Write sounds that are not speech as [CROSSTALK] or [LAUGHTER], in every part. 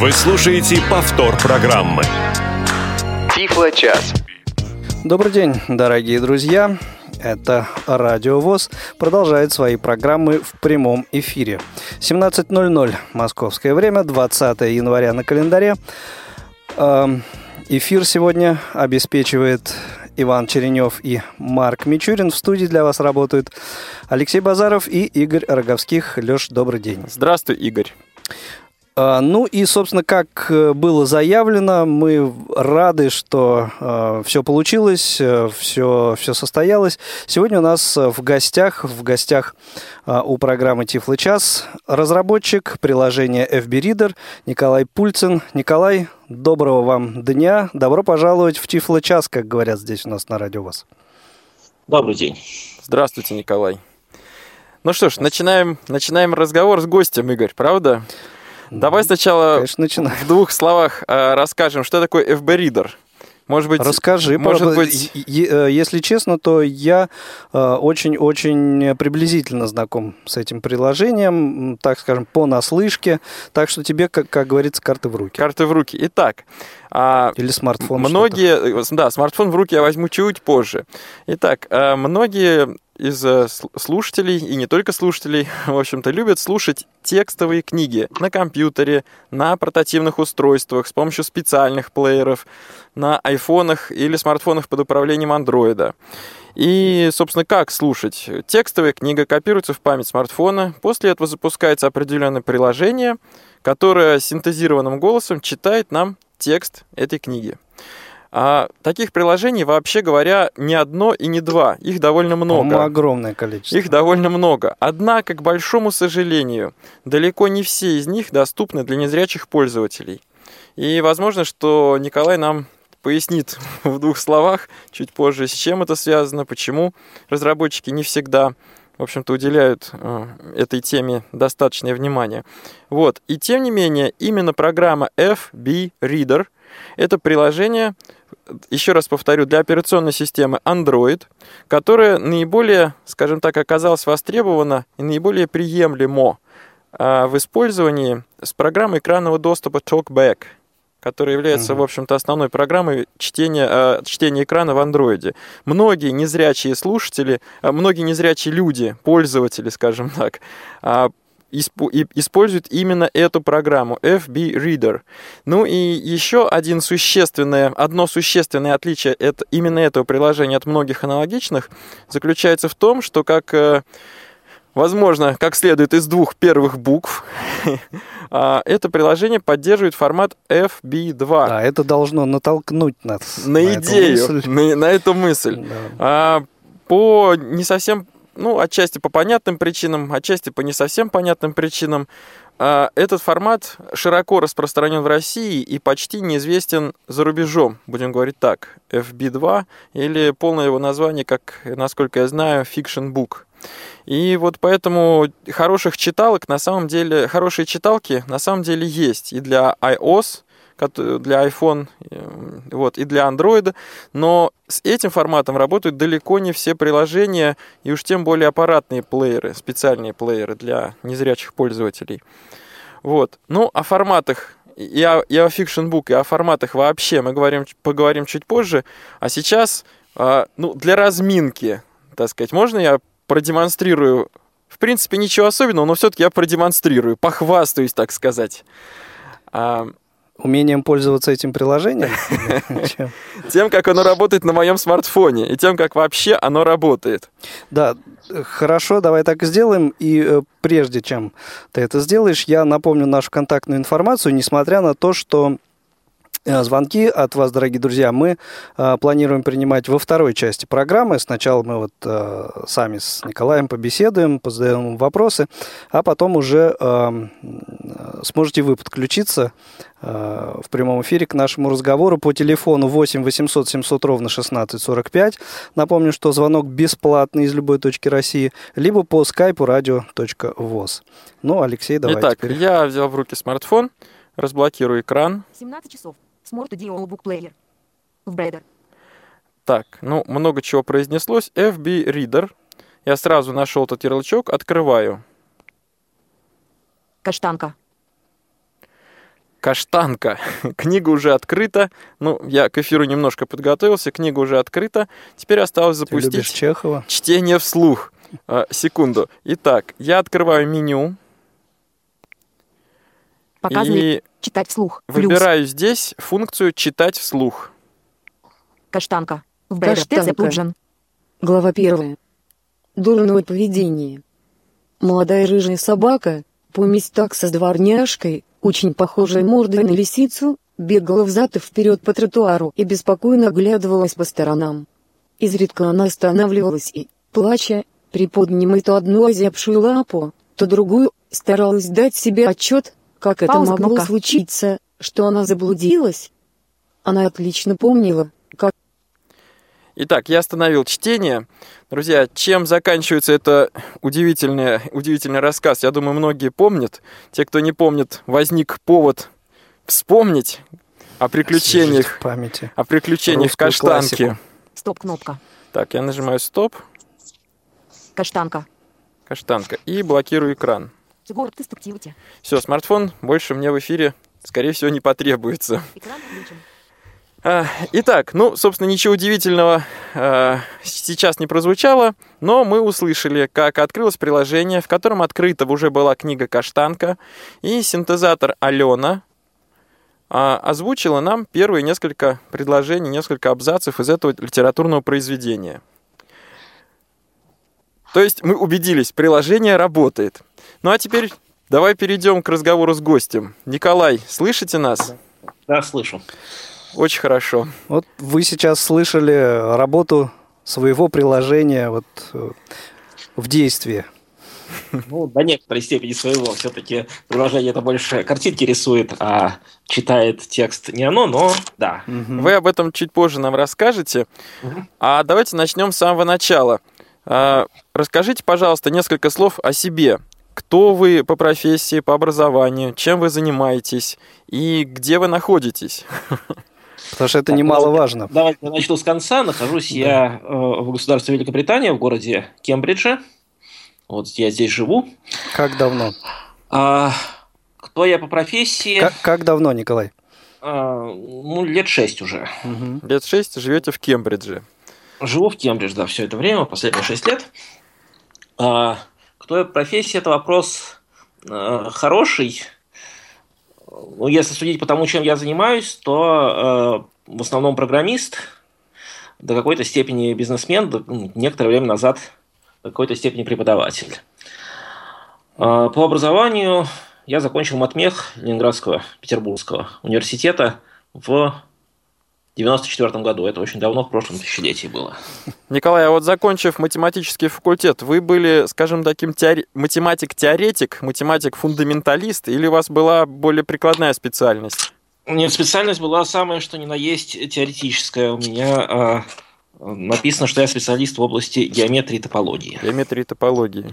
Вы слушаете повтор программы. Тифло-час. Добрый день, дорогие друзья. Это Радио ВОЗ продолжает свои программы в прямом эфире. 17.00 московское время, 20 января на календаре. Эм, эфир сегодня обеспечивает Иван Черенев и Марк Мичурин. В студии для вас работают Алексей Базаров и Игорь Роговских. Леш, добрый день. Здравствуй, Игорь. А, ну и, собственно, как э, было заявлено, мы рады, что э, все получилось, все, все состоялось. Сегодня у нас в гостях, в гостях э, у программы Тифлы час разработчик приложения FB Reader Николай Пульцин. Николай, доброго вам дня. Добро пожаловать в Тифлы час, как говорят здесь у нас на радио вас. Добрый день. Здравствуйте, Николай. Ну что ж, начинаем, начинаем разговор с гостем, Игорь, правда? Давай сначала Конечно, в двух словах э, расскажем, что такое FB Reader. Может быть, Расскажи, может правда, быть... Э, если честно, то я э, очень-очень приблизительно знаком с этим приложением, так скажем, по наслышке. Так что тебе, как, как говорится, карты в руки. Карты в руки. Итак, а, Или смартфон. Многие, да, смартфон в руки я возьму чуть позже. Итак, многие из э, слушателей, и не только слушателей, [LAUGHS] в общем-то, любят слушать текстовые книги на компьютере, на портативных устройствах, с помощью специальных плееров, на айфонах или смартфонах под управлением андроида. И, собственно, как слушать? Текстовая книга копируется в память смартфона, после этого запускается определенное приложение, которое синтезированным голосом читает нам текст этой книги. А таких приложений, вообще говоря, не одно и не два. Их довольно много. по огромное количество. Их довольно много. Однако, к большому сожалению, далеко не все из них доступны для незрячих пользователей. И возможно, что Николай нам пояснит [LAUGHS] в двух словах чуть позже, с чем это связано, почему разработчики не всегда в общем-то, уделяют э, этой теме достаточное внимание. Вот. И тем не менее, именно программа FB Reader – это приложение, еще раз повторю, для операционной системы Android, которая наиболее, скажем так, оказалась востребована и наиболее приемлемо а, в использовании с программой экранного доступа TalkBack, которая является, в общем-то, основной программой чтения, а, чтения экрана в андроиде. Многие незрячие слушатели, а, многие незрячие люди, пользователи, скажем так, используют именно эту программу FB Reader. Ну и еще один существенное, одно существенное отличие это, именно этого приложения от многих аналогичных заключается в том, что как э, возможно, как следует из двух первых букв, [LAUGHS] а, это приложение поддерживает формат FB2. Да, это должно натолкнуть нас на, на идею, эту на, на эту мысль. Да. А, по не совсем ну, отчасти по понятным причинам, отчасти по не совсем понятным причинам. А, этот формат широко распространен в России и почти неизвестен за рубежом, будем говорить так, FB2, или полное его название, как, насколько я знаю, Fiction Book. И вот поэтому хороших читалок на самом деле, хорошие читалки на самом деле есть и для iOS, для iPhone э, вот, и для Android, но с этим форматом работают далеко не все приложения, и уж тем более аппаратные плееры, специальные плееры для незрячих пользователей. Вот. Ну, о форматах и о, и о Fiction Book, и о форматах вообще мы говорим, поговорим чуть позже. А сейчас, а, ну, для разминки, так сказать, можно я продемонстрирую в принципе, ничего особенного, но все-таки я продемонстрирую, похвастаюсь, так сказать. Умением пользоваться этим приложением? [LAUGHS] Тем, как оно работает на моем смартфоне, и тем, как вообще оно работает. Да, хорошо, давай так и сделаем. И э, прежде чем ты это сделаешь, я напомню нашу контактную информацию, несмотря на то, что звонки от вас, дорогие друзья, мы э, планируем принимать во второй части программы. Сначала мы вот э, сами с Николаем побеседуем, позадаем вопросы, а потом уже э, сможете вы подключиться э, в прямом эфире к нашему разговору по телефону 8 800 700 ровно 16 45. Напомню, что звонок бесплатный из любой точки России, либо по скайпу radio.voz. Ну, Алексей, давай Итак, теперь. я взял в руки смартфон, разблокирую экран. 17 часов. Smart Audio Book Player. В Braider. Так, ну, много чего произнеслось. FB Reader. Я сразу нашел этот ярлычок, открываю. Каштанка. Каштанка. [LAUGHS] Книга уже открыта. Ну, я к эфиру немножко подготовился, книга уже открыта. Теперь осталось запустить Чехова? чтение вслух. А, секунду. Итак, я открываю меню Показывает и читать вслух. Плюс. выбираю здесь функцию «Читать вслух». Каштанка. В Каштанка. Плуджин. Глава первая. Дурное поведение. Молодая рыжая собака, помесь такса с дворняжкой, очень похожая мордой на лисицу, бегала взад и вперед по тротуару и беспокойно оглядывалась по сторонам. Изредка она останавливалась и, плача, приподнимая то одну озябшую лапу, то другую, старалась дать себе отчет, как это Пауза, могло кнопка. случиться, что она заблудилась. Она отлично помнила, как Итак, я остановил чтение. Друзья, чем заканчивается это удивительный, удивительный рассказ, я думаю, многие помнят. Те, кто не помнит, возник повод вспомнить о приключениях, памяти. о приключениях Русскую каштанки. классику. Стоп-кнопка. Так, я нажимаю стоп, Каштанка. каштанка, и блокирую экран. Ты структивите. Все, смартфон больше мне в эфире, скорее всего, не потребуется. Экран включен. А, Итак, ну, собственно, ничего удивительного а, сейчас не прозвучало, но мы услышали, как открылось приложение, в котором открыта уже была книга «Каштанка», и синтезатор Алена а, озвучила нам первые несколько предложений, несколько абзацев из этого литературного произведения. То есть мы убедились, приложение работает. Ну а теперь давай перейдем к разговору с гостем. Николай, слышите нас? Да, слышу. Очень хорошо. Вот вы сейчас слышали работу своего приложения вот э, в действии. Ну, до некоторой степени своего. Все-таки приложение это больше картинки рисует, а читает текст не оно, но да. Вы об этом чуть позже нам расскажете. А давайте начнем с самого начала. А, Расскажите, пожалуйста, несколько слов о себе. Кто вы по профессии, по образованию, чем вы занимаетесь и где вы находитесь? Потому что это Так, немаловажно. Давайте я начну с конца. Нахожусь я э, в государстве Великобритания, в городе Кембридже. Вот я здесь живу. Как давно? А, кто я по профессии? Как, как давно, Николай? А, ну, лет шесть уже. Мгм. Лет шесть живете в Кембридже. Живу в Кембридже, да, все это время, последние шесть лет. А, кто я по профессии, это вопрос э, хороший. Ну, если судить по тому, чем я занимаюсь, то э, в основном программист, до какой-то степени бизнесмен, до- некоторое время назад до какой-то степени преподаватель. А, По образованию я закончил матмех Ленинградского Петербургского университета в 94 году. Это очень давно, в прошлом тысячелетии было. Николай, а вот закончив математический факультет, вы были, скажем, таким теори- математик-теоретик, математик-фундаменталист, или у вас была более прикладная специальность? Нет, специальность была самая, что ни на есть, теоретическая. У меня а, написано, что я специалист в области геометрии и топологии. Геометрии и топологии.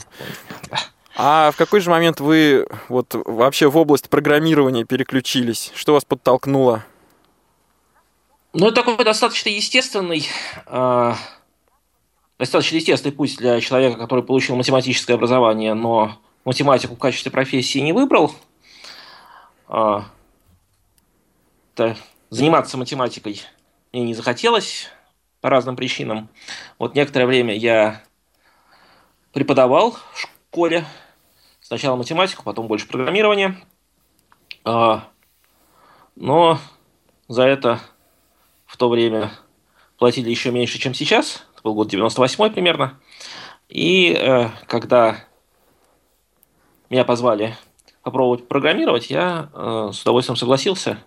А в какой же момент вы вот вообще в область программирования переключились? Что вас подтолкнуло? Ну, это такой достаточно естественный, а, достаточно естественный путь для человека, который получил математическое образование, но математику в качестве профессии не выбрал. Это заниматься математикой мне не захотелось по разным причинам. Вот некоторое время я преподавал в школе. Сначала математику, потом больше программирование. А, но за это в то время платили еще меньше, чем сейчас. Это был год 98 примерно. И э, когда меня позвали попробовать программировать, я э, с удовольствием согласился.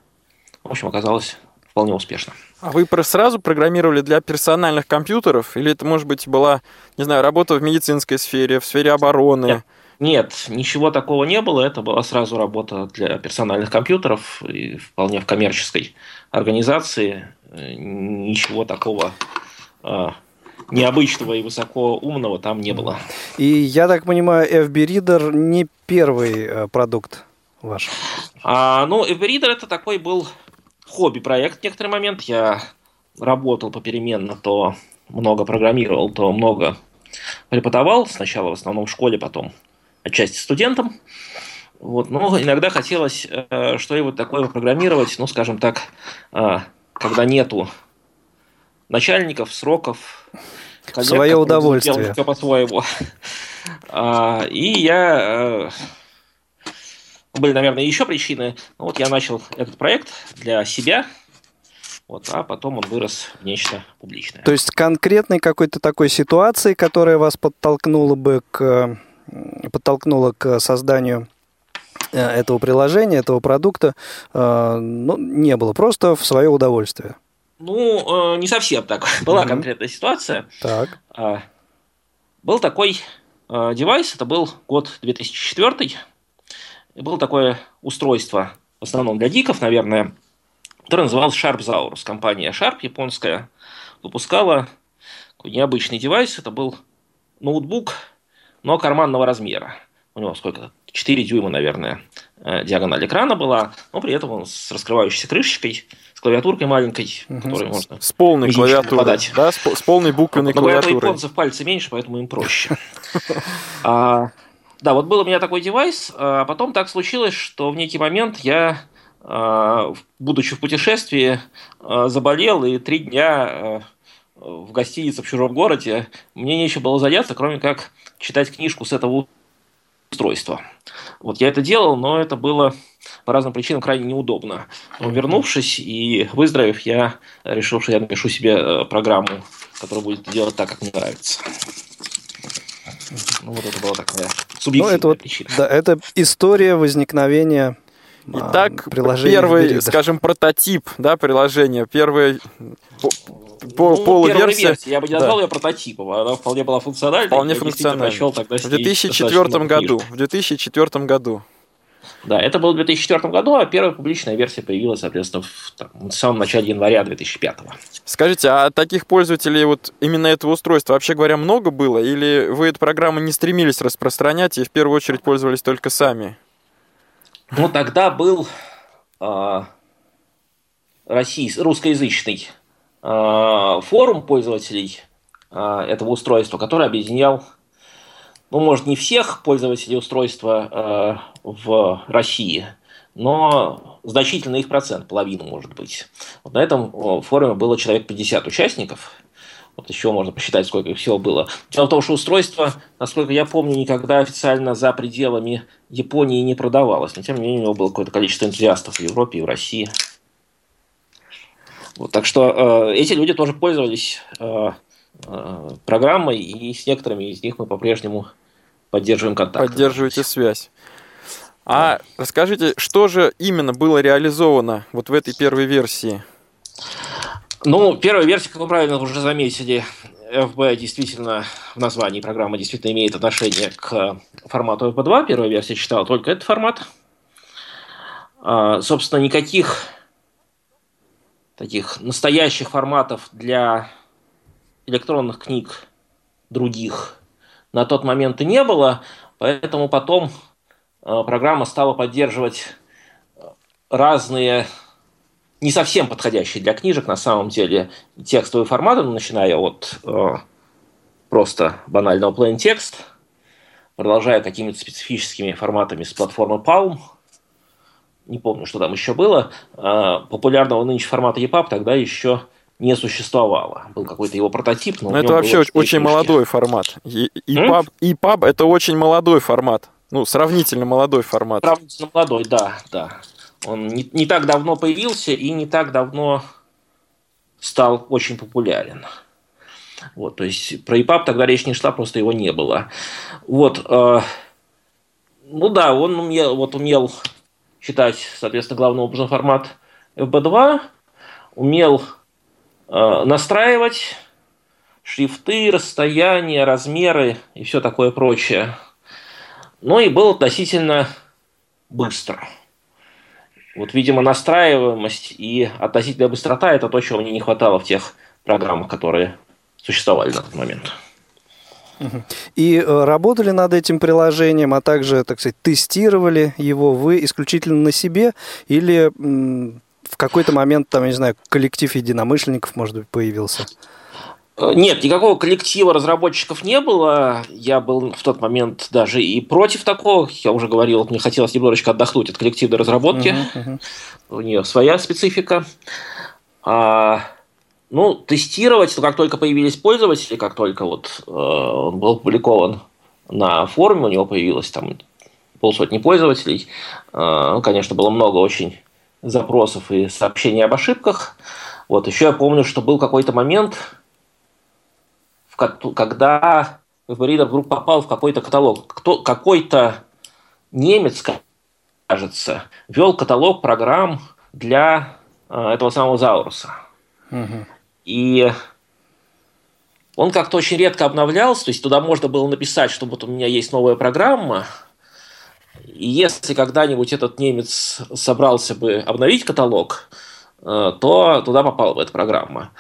В общем, оказалось вполне успешно. А вы сразу программировали для персональных компьютеров? Или это, может быть, была, не знаю, работа в медицинской сфере, в сфере обороны? Нет. Нет, ничего такого не было. Это была сразу работа для персональных компьютеров и вполне в коммерческой организации. Ничего такого э, необычного и высокоумного там не было. И я так понимаю, FB Reader не первый э, продукт ваш. А, ну, Everreader это такой был хобби-проект в некоторый момент. Я работал попеременно, то много программировал, то много преподавал. Сначала в основном в школе, потом отчасти студентам. Вот. Но иногда хотелось э, что-нибудь такое программировать, ну, скажем так, э, когда нету начальников, сроков. Коллег, Свое удовольствие. Все по-своему. [LAUGHS] А, и я... Э, были, наверное, еще причины. Ну, вот я начал этот проект для себя, вот, а потом он вырос в нечто публичное. То есть конкретной какой-то такой ситуации, которая вас подтолкнула бы к подтолкнула к созданию э, этого приложения, этого продукта, э, ну, не было, просто в свое удовольствие. Ну, э, не совсем так. [LAUGHS] Была mm-hmm. конкретная ситуация. Так. А, был такой девайс, это был год 2004, и было такое устройство, в основном для диков, наверное, который назывался SharpZaurus. Компания Sharp, японская, выпускала такой необычный девайс. Это был ноутбук, но карманного размера. У него сколько? 4 дюйма, наверное, э, диагональ экрана была, но при этом он с раскрывающейся крышечкой, с клавиатуркой маленькой, угу. которой можно С полной клавиатурой, подать. да? С, с полной буквенной но клавиатурой. у японцев пальцы меньше, поэтому им проще. [LAUGHS] А, да, вот был у меня такой девайс, а потом так случилось, что в некий момент я а, будучи в путешествии, а, заболел и три дня в гостинице в чужом городе мне нечего было заняться, кроме как читать книжку с этого устройства. Вот я это делал, но это было по разным причинам крайне неудобно. Но вернувшись и выздоровев, я решил, что я напишу себе программу, которая будет делать так, как мне нравится. Ну, вот это была такая субъективная ну, это вот, причина. Да, это история возникновения Итак, первый, скажем, прототип да, приложения, первый по, ну, полуверсия. Я бы не назвал да. ее прототипом, она вполне была функциональной. Вполне функциональной. В 2004 году. В 2004 году. Да, это было в 2004 году, а первая публичная версия появилась, соответственно, в, там, в самом начале января 2005. Скажите, а таких пользователей вот именно этого устройства, вообще говоря, много было? Или вы эту программу не стремились распространять и в первую очередь пользовались только сами? Ну, тогда был э, российс, русскоязычный э, форум пользователей э, этого устройства, который объединял, ну, может, не всех пользователей устройства э, в России, но значительный их процент, половину, может быть. Вот на этом форуме было человек 50 участников – вот еще можно посчитать, сколько их всего было. Дело в том, что устройство, насколько я помню, никогда официально за пределами Японии не продавалось. Но тем не менее, у него было какое-то количество энтузиастов в Европе и в России. Вот, так что э, эти люди тоже пользовались э, э, программой, и с некоторыми из них мы по-прежнему поддерживаем контакт. Поддерживаете связь. А расскажите, что же именно было реализовано вот в этой первой версии? Ну, первая версия, как вы правильно уже заметили, FB действительно в названии программы действительно имеет отношение к формату FB2. Первая версия читала только этот формат. А, собственно, никаких таких настоящих форматов для электронных книг других на тот момент и не было, поэтому потом а, программа стала поддерживать разные не совсем подходящий для книжек на самом деле текстовые форматы, ну, начиная от э, просто банального plain text, продолжая какими-то специфическими форматами с платформы Palm, не помню, что там еще было, э, популярного нынче формата EPUB тогда еще не существовало. Был какой-то его прототип. Но, но это вообще очень книжки. молодой формат. EPUB, EPUB это очень молодой формат. Ну, сравнительно молодой формат. Сравнительно молодой, да, да. Он не, не так давно появился и не так давно стал очень популярен. Вот, то есть про EPUB тогда речь не шла, просто его не было. Вот, э, ну да, он умел, вот умел считать, соответственно, главным образом формат FB2, умел э, настраивать шрифты, расстояния, размеры и все такое прочее. Ну и был относительно быстро. Вот, видимо, настраиваемость и относительная быстрота – это то, чего мне не хватало в тех программах, которые существовали на тот момент. И э, работали над этим приложением, а также, так сказать, тестировали его вы исключительно на себе или в какой-то момент, там, я не знаю, коллектив единомышленников, может быть, появился? Э, нет, никакого коллектива разработчиков не было. Я был в тот момент даже и против такого. Я уже говорил, мне хотелось немножечко отдохнуть от коллективной разработки. Uh-huh, uh-huh. У нее своя специфика. А, ну, тестировать, ну, как только появились пользователи, как только вот э, он был опубликован на форуме, у него появилось там полсотни пользователей. Э, ну, конечно, было много очень запросов и сообщений об ошибках. Вот, еще я помню, что был какой-то момент, когда Reader вдруг попал в какой-то каталог. Кто, какой-то немец, кажется, вел каталог программ для э, этого самого Зауруса. Угу. И он как-то очень редко обновлялся, то есть туда можно было написать, что вот у меня есть новая программа, и если когда-нибудь этот немец собрался бы обновить каталог, то туда попала бы эта программа.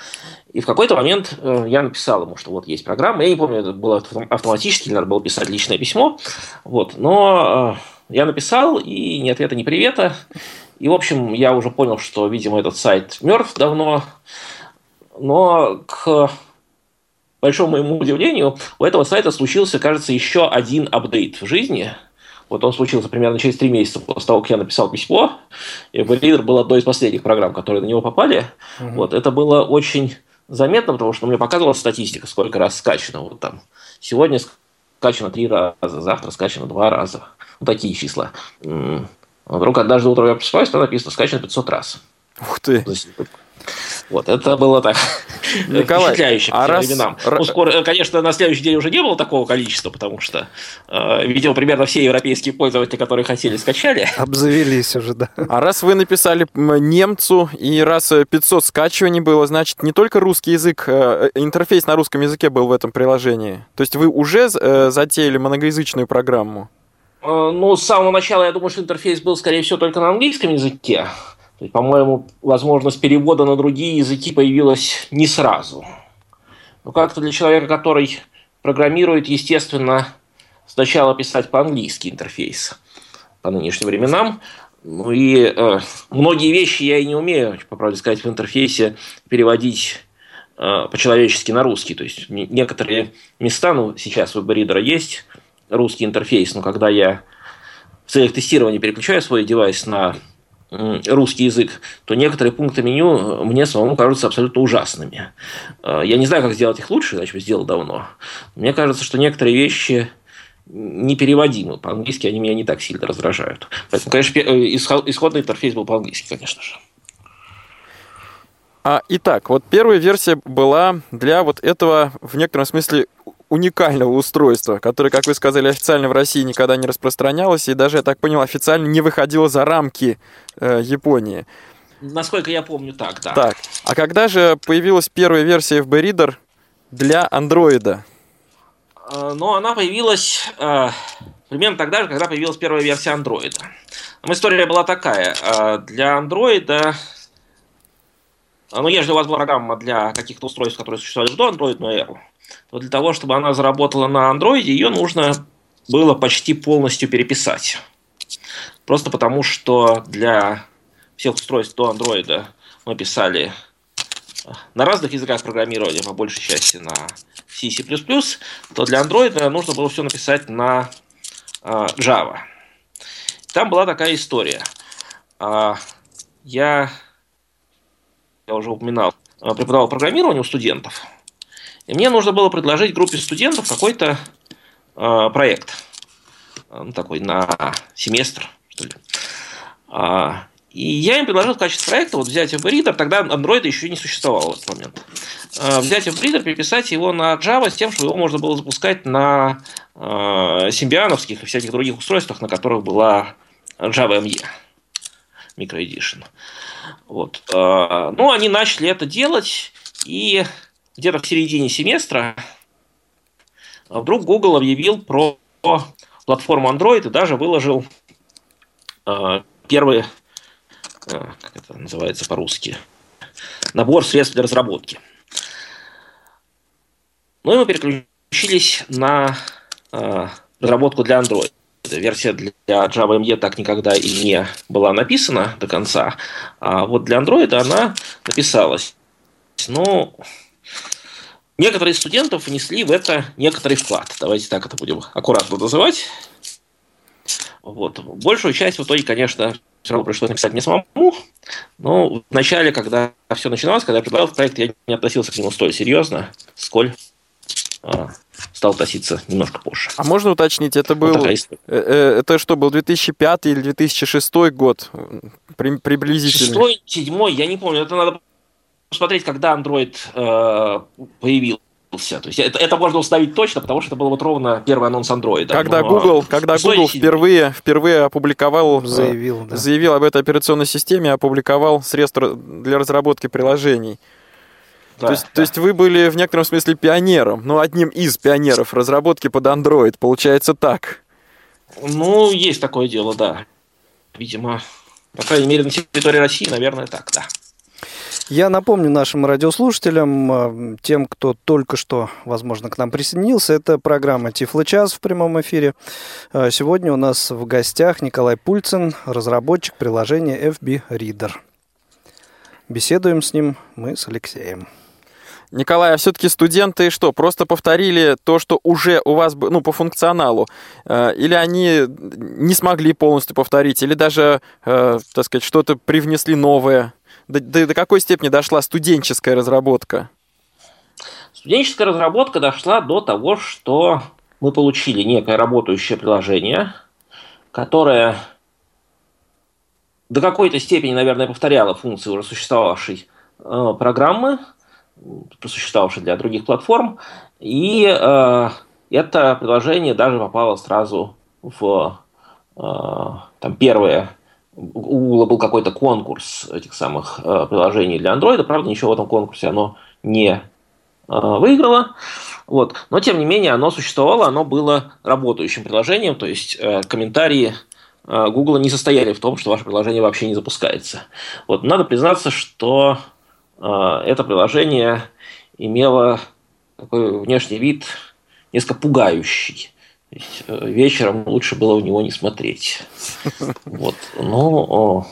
И в какой-то момент э, я написал ему, что вот есть программа. Я не помню, это было автоматически, надо было писать личное письмо. Вот. Но э, я написал, и ни ответа, ни привета. И, в общем, я уже понял, что, видимо, этот сайт мертв давно. Но к большому моему удивлению, у этого сайта случился, кажется, еще один апдейт в жизни. Вот он случился примерно через три месяца после того, как я написал письмо. И Reader был одной из последних программ, которые на него попали. Угу. Вот, это было очень заметно, потому что мне показывала статистика, сколько раз скачано. Вот там сегодня скачано три раза, завтра скачано два раза. Вот такие числа. Вдруг однажды утром я просыпаюсь, там написано скачано 500 раз. Ух ты! Вот, это было так Николай, впечатляюще а раз... временам. Ну, скоро, конечно, на следующий день уже не было такого количества, потому что, э, видимо, примерно все европейские пользователи, которые хотели, скачали. Обзавелись уже, да. А раз вы написали немцу, и раз 500 скачиваний было, значит, не только русский язык, э, интерфейс на русском языке был в этом приложении. То есть вы уже э, затеяли многоязычную программу? Э, ну, с самого начала я думаю, что интерфейс был, скорее всего, только на английском языке. То есть, по-моему, возможность перевода на другие языки появилась не сразу. Но как-то для человека, который программирует, естественно, сначала писать по-английски интерфейс по нынешним временам. Ну и э, многие вещи я и не умею, по правде сказать, в интерфейсе переводить э, по-человечески на русский. То есть некоторые места, ну сейчас у Reader есть русский интерфейс, но когда я в целях тестирования переключаю свой девайс на русский язык, то некоторые пункты меню мне самому кажутся абсолютно ужасными. Э, я не знаю, как сделать их лучше, иначе бы сделал давно. Мне кажется, что некоторые вещи непереводимы. По-английски они меня не так сильно раздражают. Поэтому, конечно, э, исходный интерфейс был по-английски, конечно же. А, итак, вот первая версия была для вот этого, в некотором смысле, уникального устройства, которое, как вы сказали, официально в России никогда не распространялось и даже, я так понял, официально не выходило за рамки э, Японии. Насколько я помню, так, да. Так, а когда же появилась первая версия FB Reader для андроида? Э, ну, она появилась э, примерно тогда же, когда появилась первая версия андроида. История была такая. Э, для андроида ну, если у вас была программа для каких-то устройств, которые существовали до Android Air, то для того, чтобы она заработала на Android, ее нужно было почти полностью переписать. Просто потому, что для всех устройств до Android мы писали на разных языках программирования, по большей части на C, C++, то для Android нужно было все написать на а, Java. Там была такая история. А, я, я уже упоминал, преподавал программирование у студентов – и мне нужно было предложить группе студентов какой-то э, проект. Ну, такой на семестр, что ли. А, и я им предложил в качестве проекта вот взять FB тогда Android еще не существовал в этот момент. А, взять FB переписать его на Java с тем, чтобы его можно было запускать на э, симбиановских и всяких других устройствах, на которых была Java ME. Edition. Вот. Ну, они начали это делать, и где-то в середине семестра вдруг Google объявил про платформу Android и даже выложил э, первый, э, как это называется по-русски, набор средств для разработки. Ну и мы переключились на разработку для Android. Версия для Java ME так никогда и не была написана до конца, а вот для Android она написалась. Ну, некоторые из студентов внесли в это некоторый вклад. Давайте так это будем аккуратно называть. Вот. Большую часть в итоге, конечно, все равно пришлось написать мне самому. Но в начале, когда все начиналось, когда я предлагал проект, я не относился к нему столь серьезно, сколь стал относиться немножко позже. А можно уточнить, это был... Вот э, э, это что, был 2005 или 2006 год? Приблизительно. Шестой, седьмой, я не помню. Это надо посмотреть, когда Android э, появился. То есть это, это можно установить точно, потому что это был вот ровно первый анонс Android. Когда Google, когда Google впервые, впервые опубликовал, заявил, да. заявил об этой операционной системе, опубликовал средства для разработки приложений. Да, то, есть, да. то есть вы были в некотором смысле пионером, ну, одним из пионеров разработки под Android, получается так. Ну, есть такое дело, да. Видимо, по крайней мере, на территории России, наверное, так, да. Я напомню нашим радиослушателям, э, тем, кто только что, возможно, к нам присоединился, это программа Тифлы час в прямом эфире. Э, сегодня у нас в гостях Николай Пульцин, разработчик приложения FB Reader. Беседуем с ним мы с Алексеем. Николай, а все-таки студенты что, просто повторили то, что уже у вас, ну, по функционалу? Э, или они не смогли полностью повторить, или даже, э, так сказать, что-то привнесли новое? До, до, до какой степени дошла студенческая разработка? Студенческая разработка дошла до того, что мы получили некое работающее приложение, которое до какой-то степени, наверное, повторяло функции уже существовавшей э, программы, просуществовавший для других платформ. И э, это приложение даже попало сразу в э, там первое у Google был какой-то конкурс этих самых э, приложений для Android. Правда, ничего в этом конкурсе оно не э, выиграло. Вот. Но, тем не менее, оно существовало, оно было работающим приложением, то есть э, комментарии э, Google не состояли в том, что ваше приложение вообще не запускается. Вот. Надо признаться, что это приложение имело такой внешний вид несколько пугающий. Есть, э, вечером лучше было в него не смотреть. [LAUGHS] Вот. Но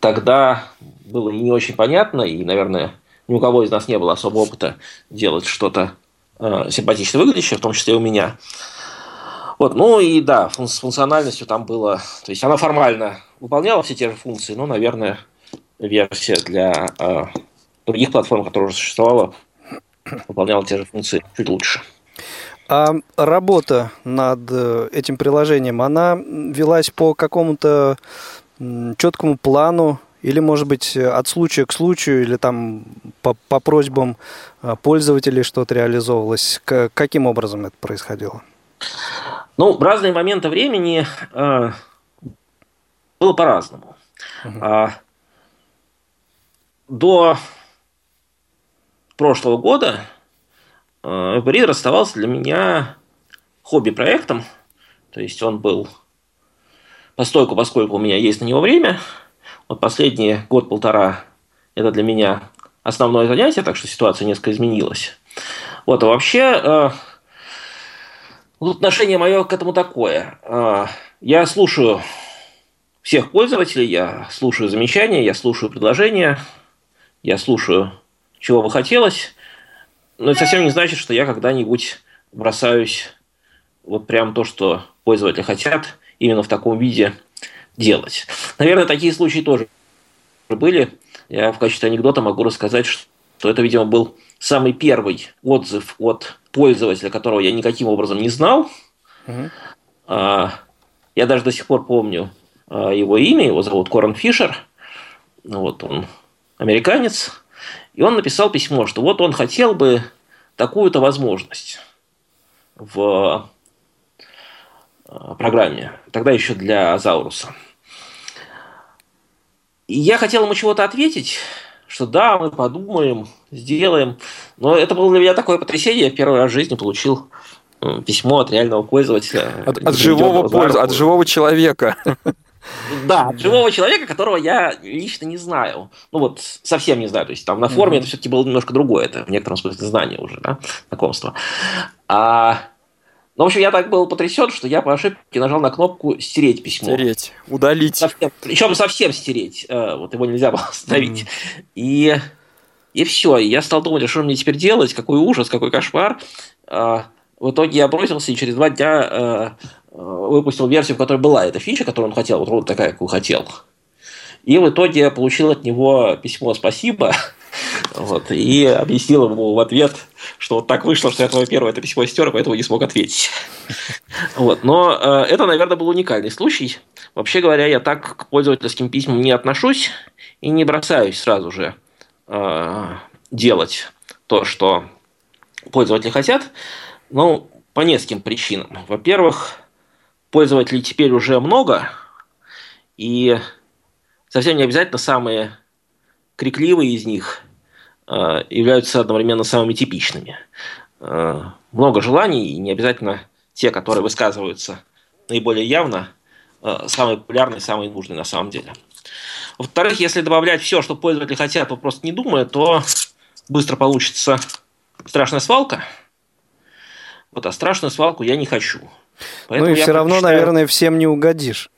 тогда было не очень понятно, и, наверное, ни у кого из нас не было особого опыта делать что-то э, симпатично выглядящее, в том числе и у меня. Вот, ну и да, с функциональностью там было... То есть она формально выполняла все те же функции, но, наверное, версия для э, других платформ, которые уже существовала, выполняла те же функции чуть лучше. А работа над э, этим приложением, она велась по какому-то четкому плану или, может быть, от случая к случаю, или там по, по просьбам э, пользователей что-то реализовывалось? К, каким образом это происходило? Ну, в разные моменты времени э, было по-разному. Угу. А, до прошлого года Эбрид оставался для меня хобби-проектом. То есть он был постойку, поскольку у меня есть на него время. Вот последние год-полтора это для меня основное занятие, так что ситуация несколько изменилась. Вот, а вообще, э, отношение мое к этому такое. Э, я слушаю всех пользователей, я слушаю замечания, я слушаю предложения, я слушаю чего бы хотелось, но это совсем не значит, что я когда-нибудь бросаюсь вот прям то, что пользователи хотят, именно в таком виде делать. Наверное, такие случаи тоже были. Я в качестве анекдота могу рассказать, что это, видимо, был самый первый отзыв от пользователя, которого я никаким образом не знал. Угу. Я даже до сих пор помню а, его имя, его зовут Корн Фишер. Вот он американец. И он написал письмо, что вот он хотел бы такую-то возможность в э, программе, тогда еще для Зауруса. И я хотел ему чего-то ответить, что да, мы подумаем, сделаем. Но это было для меня такое потрясение. Я первый раз в жизни получил э, письмо от реального пользователя. От, от живого пользователя, от живого человека. Да, [LAUGHS] живого человека, которого я лично не знаю. Ну вот совсем не знаю. То есть там на форуме mm-hmm. это все-таки было немножко другое. Это в некотором смысле знание уже, да, знакомство. А, ну, в общем, я так был потрясен, что я по ошибке нажал на кнопку «Стереть письмо». Стереть, удалить. Совсем, причем совсем стереть. Э, вот его нельзя было остановить. Mm-hmm. И И все. И я стал думать, а что мне теперь делать, какой ужас, какой кошмар. А, в итоге я бросился и через два дня э, э, выпустил версию, в которой была эта фича, которую он хотел, вот, такая, какую хотел. И в итоге получил от него письмо «Спасибо», [LAUGHS] вот, и объяснил ему в ответ, что вот так вышло, что я твое первое это письмо стер, поэтому не смог ответить. [LAUGHS] Вот, но э, это, наверное, был уникальный случай. Вообще говоря, я так к пользовательским письмам не отношусь и не бросаюсь сразу же э, делать то, что пользователи хотят. Ну, по нескольким причинам. Во-первых, пользователей теперь уже много, и совсем не обязательно самые крикливые из них э, являются одновременно самыми типичными. Э, много желаний, и не обязательно те, которые высказываются наиболее явно, э, самые популярные, самые нужные на самом деле. Во-вторых, если добавлять все, что пользователи хотят, вот просто не думая, то быстро получится страшная свалка. Вот, а страшную свалку я не хочу. Поэтому ну и все равно, наверное, всем не угодишь.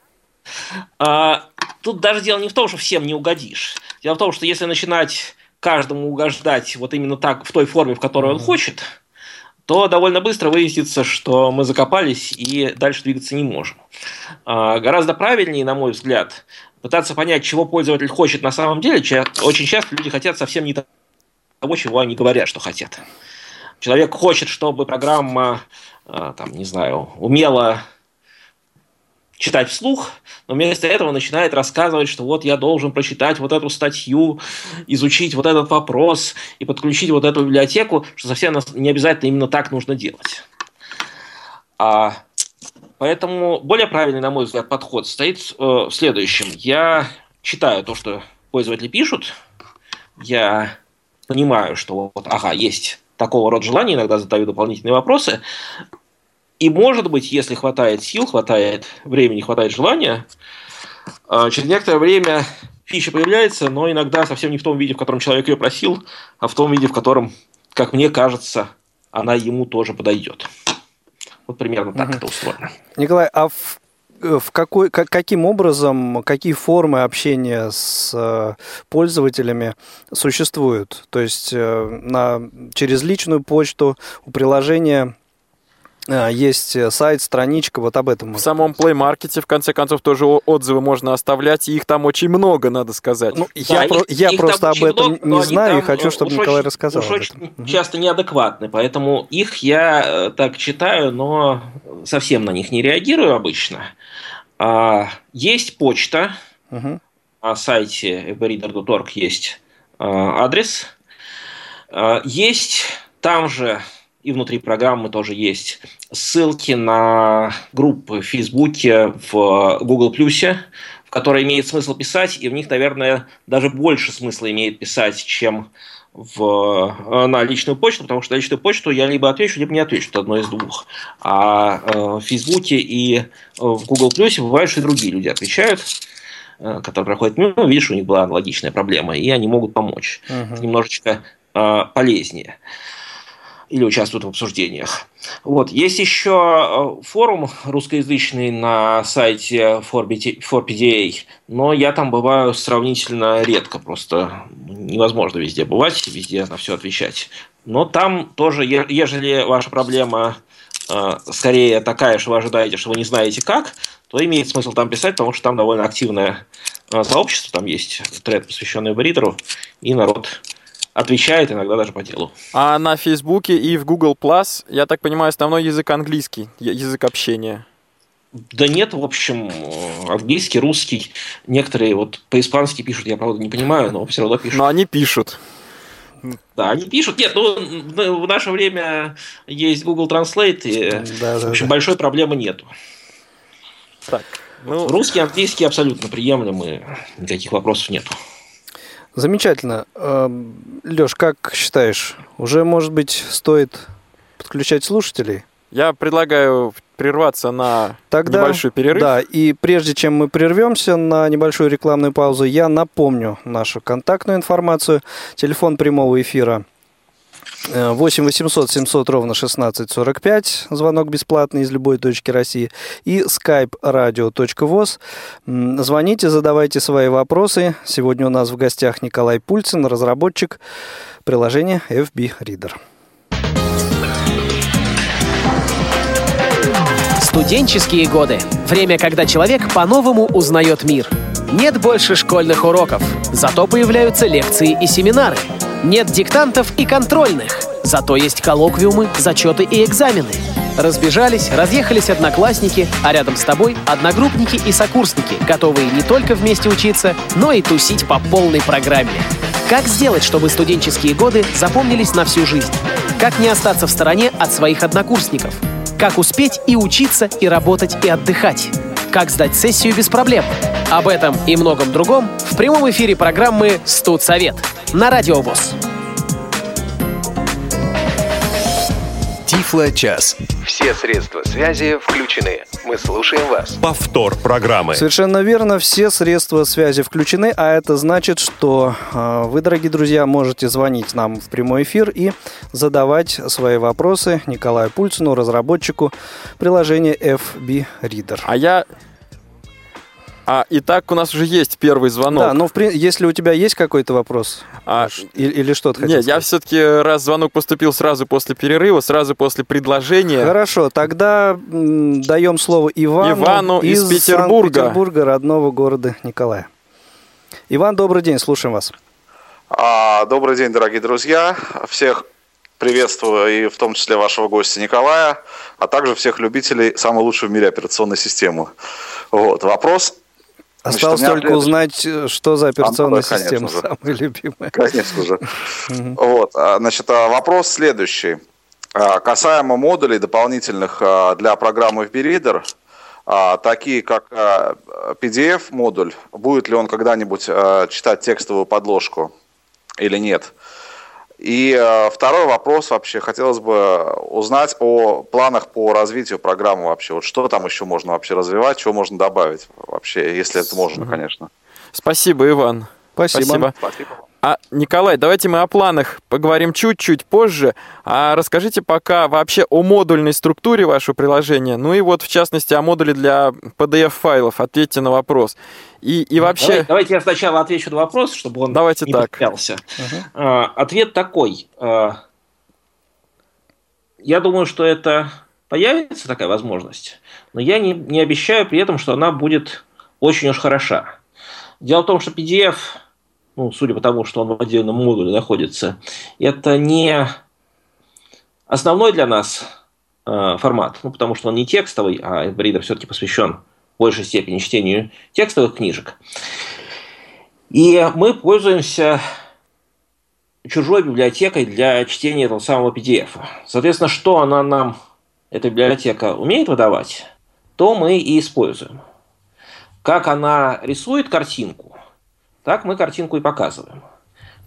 А, тут даже дело не в том, что всем не угодишь. Дело в том, что если начинать каждому угождать вот именно так, в той форме, в которой mm-hmm. он хочет, то довольно быстро выяснится, что мы закопались и дальше двигаться не можем. А, гораздо правильнее, на мой взгляд, пытаться понять, чего пользователь хочет на самом деле. Очень часто люди хотят совсем не того, чего они говорят, что хотят. Человек хочет, чтобы программа, а, там, не знаю, умела читать вслух, но вместо этого начинает рассказывать, что вот я должен прочитать вот эту статью, изучить вот этот вопрос и подключить вот эту библиотеку, что совсем не обязательно именно так нужно делать. А, поэтому более правильный, на мой взгляд, подход стоит э, в следующем. Я читаю то, что пользователи пишут, я понимаю, что вот, ага, есть такого рода желания, иногда задаю дополнительные вопросы. И, может быть, если хватает сил, хватает времени, хватает желания, а, через некоторое время фича появляется, но иногда совсем не в том виде, в котором человек ее просил, а в том виде, в котором, как мне кажется, она ему тоже подойдет. Вот примерно так угу. это устроено. Николай, а в в какой, как, каким образом, какие формы общения с э, пользователями существуют? То есть э, на, через личную почту у приложения есть сайт, страничка, вот об этом. В самом Play Market, в конце концов, тоже отзывы можно оставлять, и их там очень много, надо сказать. Ну, я да, про, их, я их просто об этом много, не знаю и хочу, чтобы Николай очень, рассказал. Уж очень часто неадекватны, поэтому их я так читаю, но совсем на них не реагирую обычно. А, есть почта. Угу. На сайте fbreader.org есть а, адрес. А, есть там же и внутри программы тоже есть ссылки на группы в Фейсбуке, в Google+, в которые имеет смысл писать, и в них, наверное, даже больше смысла имеет писать, чем в, э, на личную почту, потому что на личную почту я либо отвечу, либо не отвечу, это одно из двух. А э, в Фейсбуке и э, в Google Plus бывает, что и другие люди отвечают, которые проходят мимо, ну, видишь, у них была аналогичная проблема, и они могут помочь. Uh-huh. Немножечко полезнее или участвуют в обсуждениях. Вот. Есть еще э, форум русскоязычный на сайте ForPDA, но я там бываю сравнительно редко, просто невозможно везде бывать, везде на все отвечать. Но там тоже, ежели ваша проблема э, скорее такая, что вы ожидаете, что вы не знаете как, то имеет смысл там писать, потому что там довольно активное э, сообщество, там есть тред, посвященный баритеру, и народ отвечает иногда даже по делу. А на Фейсбуке и в Google Plus, я так понимаю, основной язык английский, язык общения. Да нет, в общем, английский, русский. Некоторые вот по-испански пишут, я правда не понимаю, но все равно пишут. Но они пишут. Да, они пишут. Нет, ну, в наше время есть Google Translate, и, да, в общем, да. большой проблемы нету. Так, ну... Русский, английский абсолютно приемлемы, никаких вопросов нету. Замечательно. Эм, Леш, как считаешь, уже, может быть, стоит подключать слушателей? Я предлагаю прерваться на Тогда, небольшой перерыв. Да, и прежде чем мы прервемся на небольшую рекламную паузу, я напомню нашу контактную информацию. Телефон прямого эфира 8 800 700 ровно 1645, звонок бесплатный из любой точки России, и skype radio.voz. Звоните, задавайте свои вопросы. Сегодня у нас в гостях Николай Пульцин, разработчик приложения FB Reader. Студенческие годы. Время, когда человек по-новому узнает мир. Нет больше школьных уроков, зато появляются лекции и семинары – нет диктантов и контрольных, зато есть коллоквиумы, зачеты и экзамены. Разбежались, разъехались одноклассники, а рядом с тобой одногруппники и сокурсники, готовые не только вместе учиться, но и тусить по полной программе. Как сделать, чтобы студенческие годы запомнились на всю жизнь? Как не остаться в стороне от своих однокурсников? Как успеть и учиться, и работать, и отдыхать? Как сдать сессию без проблем? Об этом и многом другом в прямом эфире программы «Студсовет» на Радио ВОЗ. Тифло-час. Все средства связи включены. Мы слушаем вас. Повтор программы. Совершенно верно, все средства связи включены, а это значит, что э, вы, дорогие друзья, можете звонить нам в прямой эфир и задавать свои вопросы Николаю Пульцину, разработчику приложения FB Reader. А я а, итак, у нас уже есть первый звонок. Да, но в, если у тебя есть какой-то вопрос а, или, или что-то Нет, я все-таки, раз звонок поступил сразу после перерыва, сразу после предложения. Хорошо, тогда даем слово Ивану, Ивану из, из Петербурга. Петербурга, родного города Николая. Иван, добрый день, слушаем вас. А, добрый день, дорогие друзья. Всех приветствую и в том числе вашего гостя Николая, а также всех любителей самой лучшей в мире операционной системы. Вот. Вопрос Осталось Значит, только узнать, э, что за операционная а, система же. самая любимая. Конечно же. [LAUGHS] Вот, а, значит, а, вопрос следующий. А, касаемо модулей дополнительных для программы FBReader, такие как PDF-модуль, будет ли он когда-нибудь читать текстовую подложку или нет? И э, второй вопрос вообще, хотелось бы узнать о планах по развитию программы вообще. Вот что там еще можно вообще развивать, чего можно добавить вообще, если это можно, конечно. Спасибо, Иван. Спасибо. Спасибо. А, Николай, давайте мы о планах поговорим чуть-чуть позже. А расскажите пока вообще о модульной структуре вашего приложения. Ну и вот, в частности, о модуле для PDF-файлов. Ответьте на вопрос. И, и вообще... Давайте, давайте я сначала отвечу на вопрос, чтобы он давайте не так. повторялся. Угу. Ответ такой. А, я думаю, что это появится такая возможность, но я не, не обещаю при этом, что она будет очень уж хороша. Дело в том, что PDF ну, судя по тому, что он в отдельном модуле находится, это не основной для нас э, формат, ну, потому что он не текстовый, а Reader все-таки посвящен в большей степени чтению текстовых книжек. И мы пользуемся чужой библиотекой для чтения этого самого PDF. Соответственно, что она нам, эта библиотека, умеет выдавать, то мы и используем. Как она рисует картинку, так мы картинку и показываем.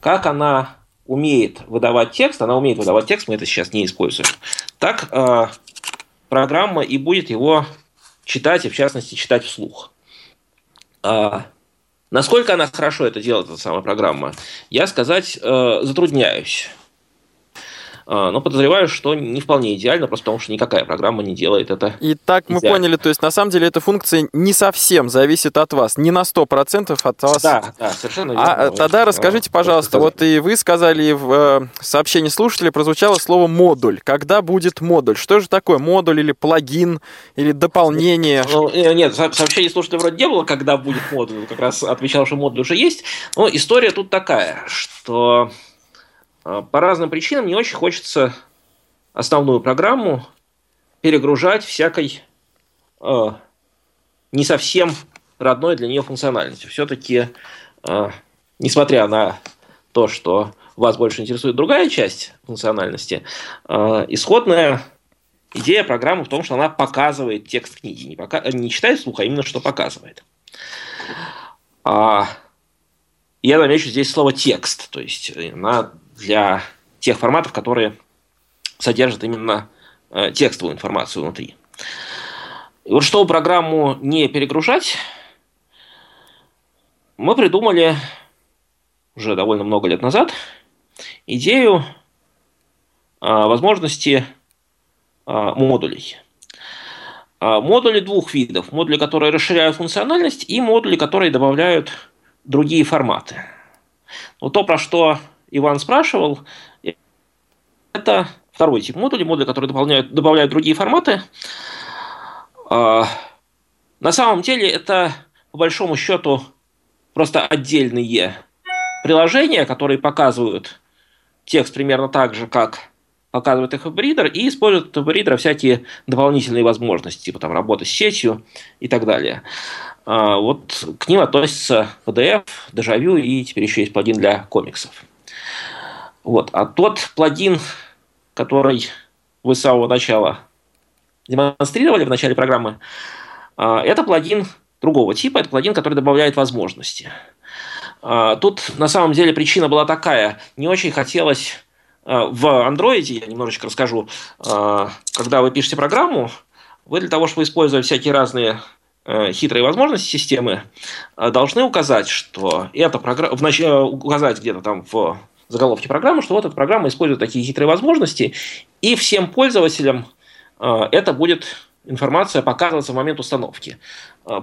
Как она умеет выдавать текст, она умеет выдавать текст, мы это сейчас не используем. Так э, программа и будет его читать, и в частности читать вслух. А, насколько она хорошо это делает, эта самая программа, я сказать э, затрудняюсь. А, но подозреваю, что не вполне идеально, просто потому что никакая программа не делает это. И так мы идеально. поняли, то есть на самом деле эта функция не совсем зависит от вас, не на 100% от вас. Да, да, совершенно верно. А тогда расскажите, пожалуйста, вот и вы сказали в э, сообщении слушателей прозвучало слово модуль. Когда будет модуль? Что же такое модуль или плагин или дополнение? Ну, э, нет, сообщение слушателей вроде не было, когда будет модуль, как раз отвечал, что модуль уже есть. Но история тут такая, что по разным причинам не очень хочется основную программу перегружать всякой э, не совсем родной для нее функциональностью. Все-таки, э, несмотря на то, что вас больше интересует другая часть функциональности, э, исходная идея программы в том, что она показывает текст книги. Не, пока, не читает вслух, а именно что показывает. А, я замечу здесь слово текст, то есть она для тех форматов, которые содержат именно э, текстовую информацию внутри. И вот чтобы программу не перегружать, мы придумали уже довольно много лет назад идею возможности модулей. Модули двух видов. Модули, которые расширяют функциональность, и модули, которые добавляют другие форматы. Вот то, про что Иван спрашивал, это второй тип модулей, модули, которые дополняют, добавляют другие форматы. На самом деле это, по большому счету, просто отдельные приложения, которые показывают текст примерно так же, как показывает их веб и используют в веб всякие дополнительные возможности, типа там работы с сетью и так далее. А, вот к ним относятся PDF, Дежавю и теперь еще есть плагин для комиксов. Вот. А тот плагин, который вы с самого начала демонстрировали в начале программы, а, это плагин другого типа, это плагин, который добавляет возможности. А, тут на самом деле причина была такая, не очень хотелось в Android, я немножечко расскажу, когда вы пишете программу, вы для того, чтобы использовать всякие разные э, хитрые возможности системы, э, должны указать, что эта программа, указать где-то там в заголовке программы, что вот эта программа использует такие хитрые возможности, и всем пользователям э, это будет информация показываться в момент установки.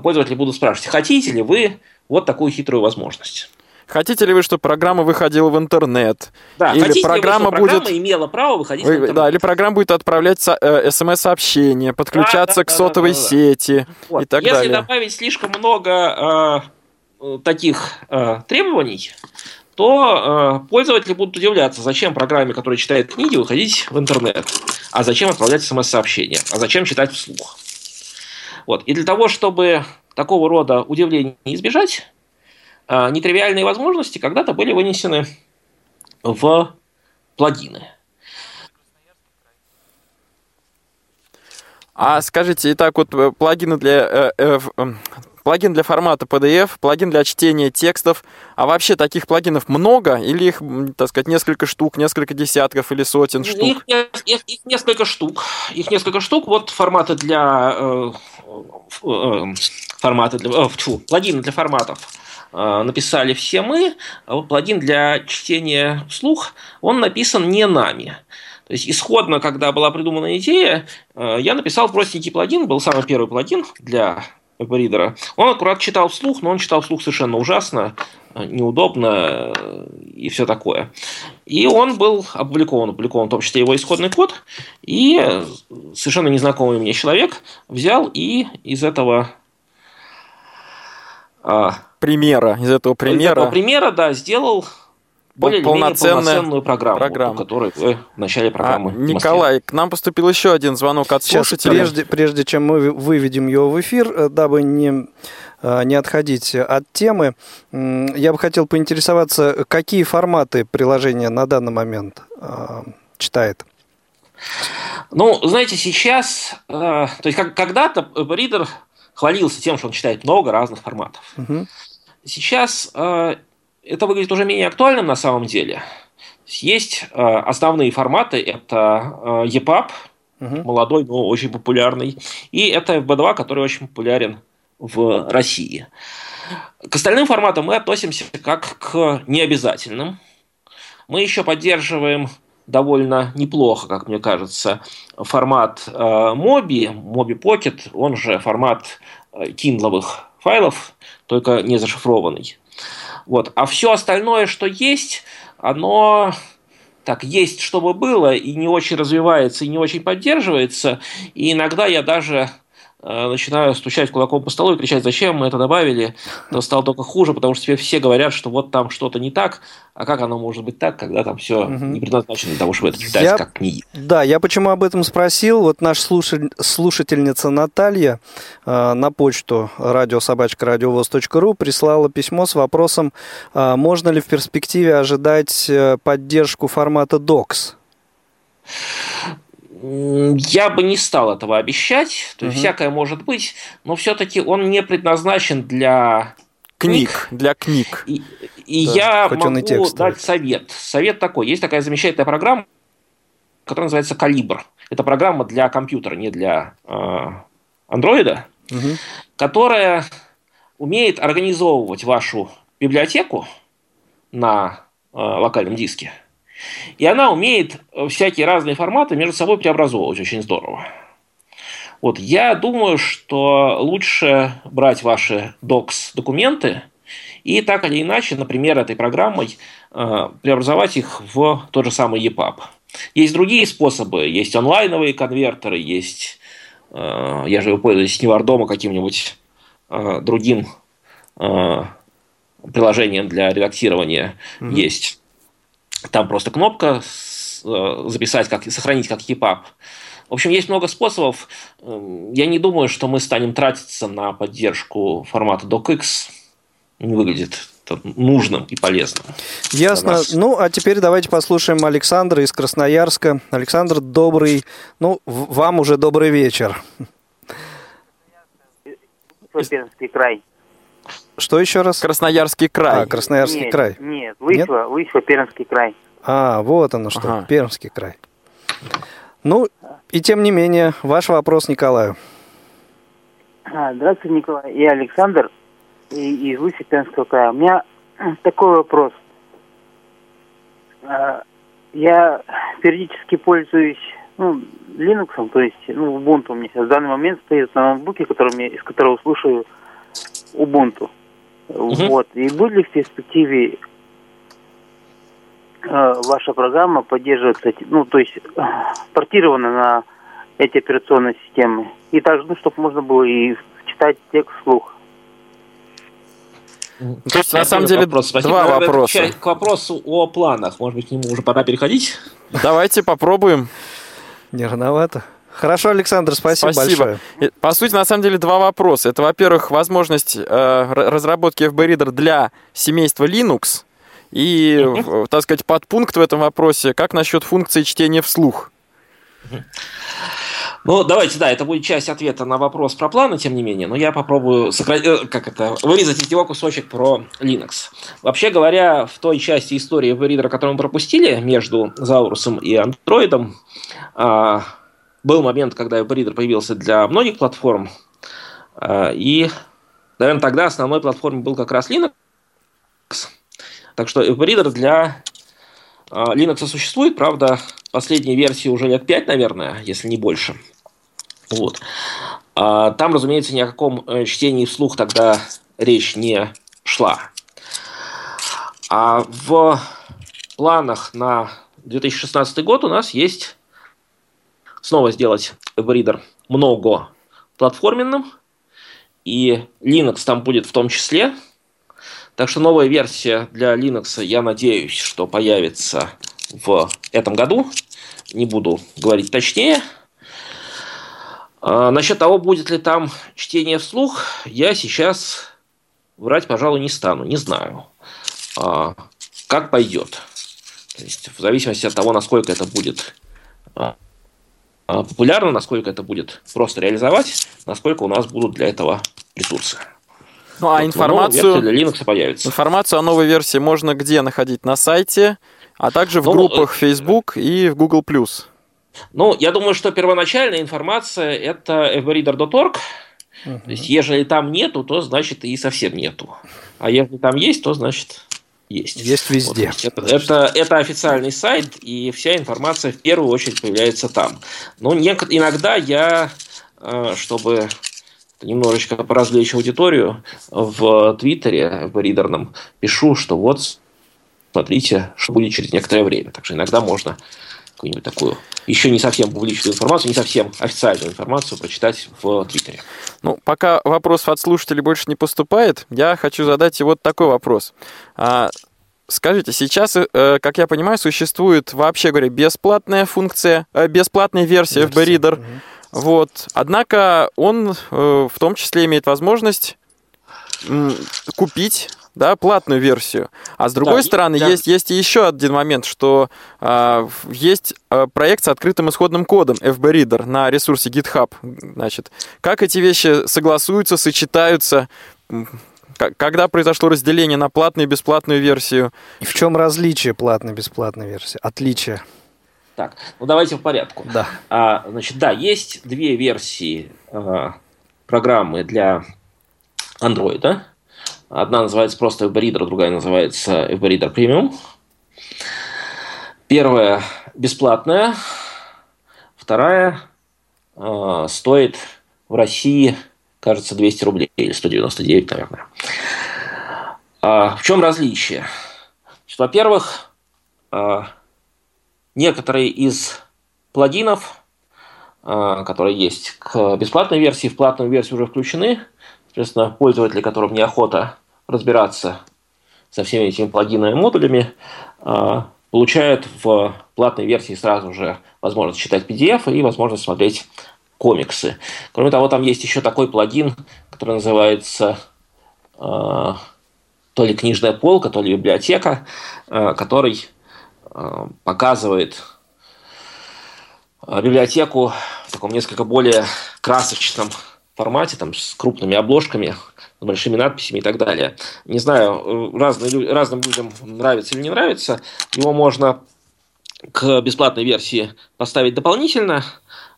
Пользователи будут спрашивать, хотите ли вы вот такую хитрую возможность. Хотите ли вы, чтобы программа выходила в интернет? Да, или хотите программа ли вы, будет... программа имела право выходить вы, в интернет? Да, или программа будет отправлять э, смс-сообщения, подключаться да, да, к сотовой да, да, да. сети вот. и так Если далее. добавить слишком много э, таких э, требований, то э, пользователи будут удивляться, зачем программе, которая читает книги, выходить в интернет, а зачем отправлять смс-сообщения, а зачем читать вслух. Вот. И для того, чтобы такого рода удивлений избежать, а, нетривиальные возможности когда-то были вынесены в плагины. А скажите, итак, вот э, плагины для, э, э, э, плагин для формата PDF, плагин для чтения текстов. А вообще таких плагинов много? Или их, так сказать, несколько штук, несколько десятков или сотен штук? Их, их, их несколько штук. Их несколько штук. Вот форматы для... Э, э, форматы для... Э, фу, плагины для форматов Э, написали все мы, а вот плагин для чтения вслух, он написан не нами. То есть исходно, когда была придумана идея, э, я написал простенький плагин, был самый первый плагин для веб-ридера. Он аккурат читал вслух, но он читал вслух совершенно ужасно, э, неудобно и все такое. И он был опубликован, опубликован в том числе его исходный код, и совершенно незнакомый мне человек взял и из этого а, примера, из этого примера. Из этого примера, да, сделал более полноценную, полноценную программу, программу. которую вы в начале программы. А, Николай, к нам поступил еще один звонок от Сейчас, слушателя. Прежде, прежде чем мы выведем его в эфир, э, дабы не э, не отходить от темы, я бы хотел поинтересоваться, какие форматы приложения на данный момент э, читает? Ну, знаете, сейчас, то есть как, когда-то Reader хвалился тем, что он читает много разных форматов. Угу. Сейчас э, это выглядит уже менее актуальным на самом деле. Есть э, основные форматы, это э, EPUB, угу. молодой, но очень популярный, и это FB2, который очень популярен в России. К остальным форматам мы относимся как к необязательным. Мы еще поддерживаем довольно неплохо, как мне кажется, формат э, Mobi, Mobi Pocket, он же формат э, киндловых файлов, только не зашифрованный. Вот. А все остальное, что есть, оно так есть, чтобы было, и не очень развивается, и не очень поддерживается. И иногда я даже начинаю стучать кулаком по столу и кричать, зачем мы это добавили, но стало только хуже, потому что теперь все говорят, что вот там что-то не так, а как оно может быть так, когда там все угу. не предназначено для того, чтобы это читать я, как книги. Да, я почему об этом спросил, вот наша слушатель, слушательница Наталья э, на почту радиособачка.радиовоз.ру прислала письмо с вопросом, э, можно ли в перспективе ожидать э, поддержку формата DOCS? Я бы не стал этого обещать, то есть угу. всякое может быть, но все-таки он не предназначен для книг, для книг. И, и да, я могу и дать совет. Совет такой: есть такая замечательная программа, которая называется Калибр. Это программа для компьютера, не для э, андроида, угу. которая умеет организовывать вашу библиотеку на э, локальном диске И она умеет всякие разные форматы между собой преобразовывать очень здорово. Вот я думаю, что лучше брать ваши docs документы и так или иначе, например, этой программой э, преобразовать их в тот же самый EPUB. Есть другие способы, есть онлайновые конвертеры, есть, э, я же пользуюсь не вардом, а каким-нибудь э, другим приложением для редактирования mm-hmm. есть. Там просто кнопка записать, как, сохранить как EPUB. В общем, есть много способов. Эм, я не думаю, что мы станем тратиться на поддержку формата DocX. Не выглядит нужным и полезным. Ясно. Ну, а теперь давайте послушаем Александра из Красноярска. Александр, добрый, ну, вам уже добрый вечер. Пермский край. Что еще раз? Красноярский край. А, Красноярский нет, край. Нет, Лысьва, Лысьва, Пермский край. А, вот оно что, ага. Пермский край. Ну, и тем не менее, ваш вопрос Николаю. А, здравствуйте, Николай. Я Александр из Лысипенского края. У меня [CLEARS THROAT] такой вопрос. А, я периодически пользуюсь ну, Linux, то есть ну, Ubuntu у меня сейчас в данный момент стоит на ноутбуке, которым я, из которого слушаю Ubuntu. Угу. Вот. И будет ли в перспективе Э, ваша программа поддерживается, ну, то есть э, портирована на эти операционные системы. И также, ну, чтобы можно было и читать текст вслух. То есть, на самом деле, вопрос. два Наверное, вопроса. К вопросу о планах. Может быть, к нему уже пора переходить? Давайте попробуем. Не рановато. Хорошо, Александр, спасибо, спасибо. большое. По сути, на самом деле, два вопроса. Это, во-первых, возможность э, разработки FB-Reader для семейства Linux – и, так сказать, подпункт в этом вопросе, как насчет функции чтения вслух? Ну, давайте, да, это будет часть ответа на вопрос про планы, тем не менее, но я попробую сократить, э, как это, вырезать из него кусочек про Linux. Вообще говоря, в той части истории веб которую мы пропустили между Заурусом и Андроидом, был момент, когда веб появился для многих платформ, а, и, наверное, тогда основной платформой был как раз Linux, так что Reader для а, Linux существует, правда, последней версии уже лет 5, наверное, если не больше. Вот. А, там, разумеется, ни о каком э, чтении вслух тогда речь не шла. А в планах на 2016 год у нас есть снова сделать WebReader много платформенным, и Linux там будет в том числе – так что новая версия для Linux, я надеюсь, что появится в этом году. Не буду говорить точнее. А, насчет того, будет ли там чтение вслух, я сейчас врать, пожалуй, не стану, не знаю. А, как пойдет. То есть, в зависимости от того, насколько это будет а, популярно, насколько это будет просто реализовать, насколько у нас будут для этого ресурсы. Ну а вот информацию, для Linux появится. информацию о новой версии можно где находить? На сайте, а также в ну, группах э, Facebook и в Google+. Ну, я думаю, что первоначальная информация это fbreader.org. Uh-huh. То есть, ежели там нету, то значит и совсем нету. А если там есть, то значит есть. Есть везде. Вот, это, это, это официальный сайт, и вся информация в первую очередь появляется там. Но иногда я, э, чтобы немножечко поразвлечь аудиторию, в Твиттере, в ридерном, пишу, что вот, смотрите, что будет через некоторое время. Так что иногда можно какую-нибудь такую еще не совсем публичную информацию, не совсем официальную информацию прочитать в Твиттере. Ну, пока вопросов от слушателей больше не поступает, я хочу задать вот такой вопрос. А, скажите, сейчас, э, как я понимаю, существует, вообще говоря, бесплатная функция, э, бесплатная версия FB Reader, угу. Вот. Однако он э, в том числе имеет возможность купить да, платную версию. А с другой да, стороны, да. есть, есть еще один момент, что э, есть э, проект с открытым исходным кодом FB Reader на ресурсе GitHub. Значит, как эти вещи согласуются, сочетаются, когда произошло разделение на платную и бесплатную версию? И в чем различие платной и бесплатной версии? Отличие? Так, ну давайте в порядку. Да. А, значит, да, есть две версии а, программы для Android. Одна называется просто FBReader, другая называется FBReader Premium. Первая бесплатная, вторая э, стоит в России, кажется, 200 рублей или 199, наверное. А в чем различие? Во-первых, э, некоторые из плагинов, э, которые есть к бесплатной версии, в платную версию уже включены. Соответственно, пользователи, которым неохота разбираться со всеми этими плагинами и модулями, э, получают в платной версии сразу же возможность читать PDF и возможность смотреть комиксы. Кроме того, там есть еще такой плагин, который называется э, то ли книжная полка, то ли библиотека, э, который показывает библиотеку в таком несколько более красочном формате, там, с крупными обложками, большими надписями и так далее. Не знаю, разные, разным людям нравится или не нравится. Его можно к бесплатной версии поставить дополнительно,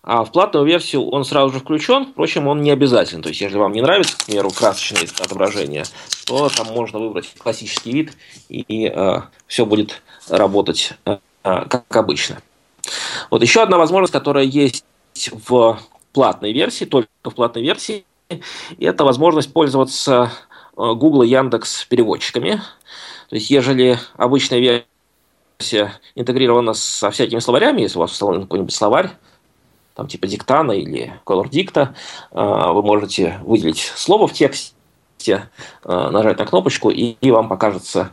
а в платную версию он сразу же включен, впрочем, он не обязателен. То есть, если вам не нравится, к примеру, красочное отображение, то там можно выбрать классический вид, и, и э, все будет работать э, как обычно. Вот еще одна возможность, которая есть в платной версии, только в платной версии, это возможность пользоваться э, Google и Яндекс переводчиками. То есть, ежели обычная версия интегрирована со всякими словарями, если у вас установлен какой-нибудь словарь, там типа диктана или color дикта, э, вы можете выделить слово в тексте, э, нажать на кнопочку, и вам покажется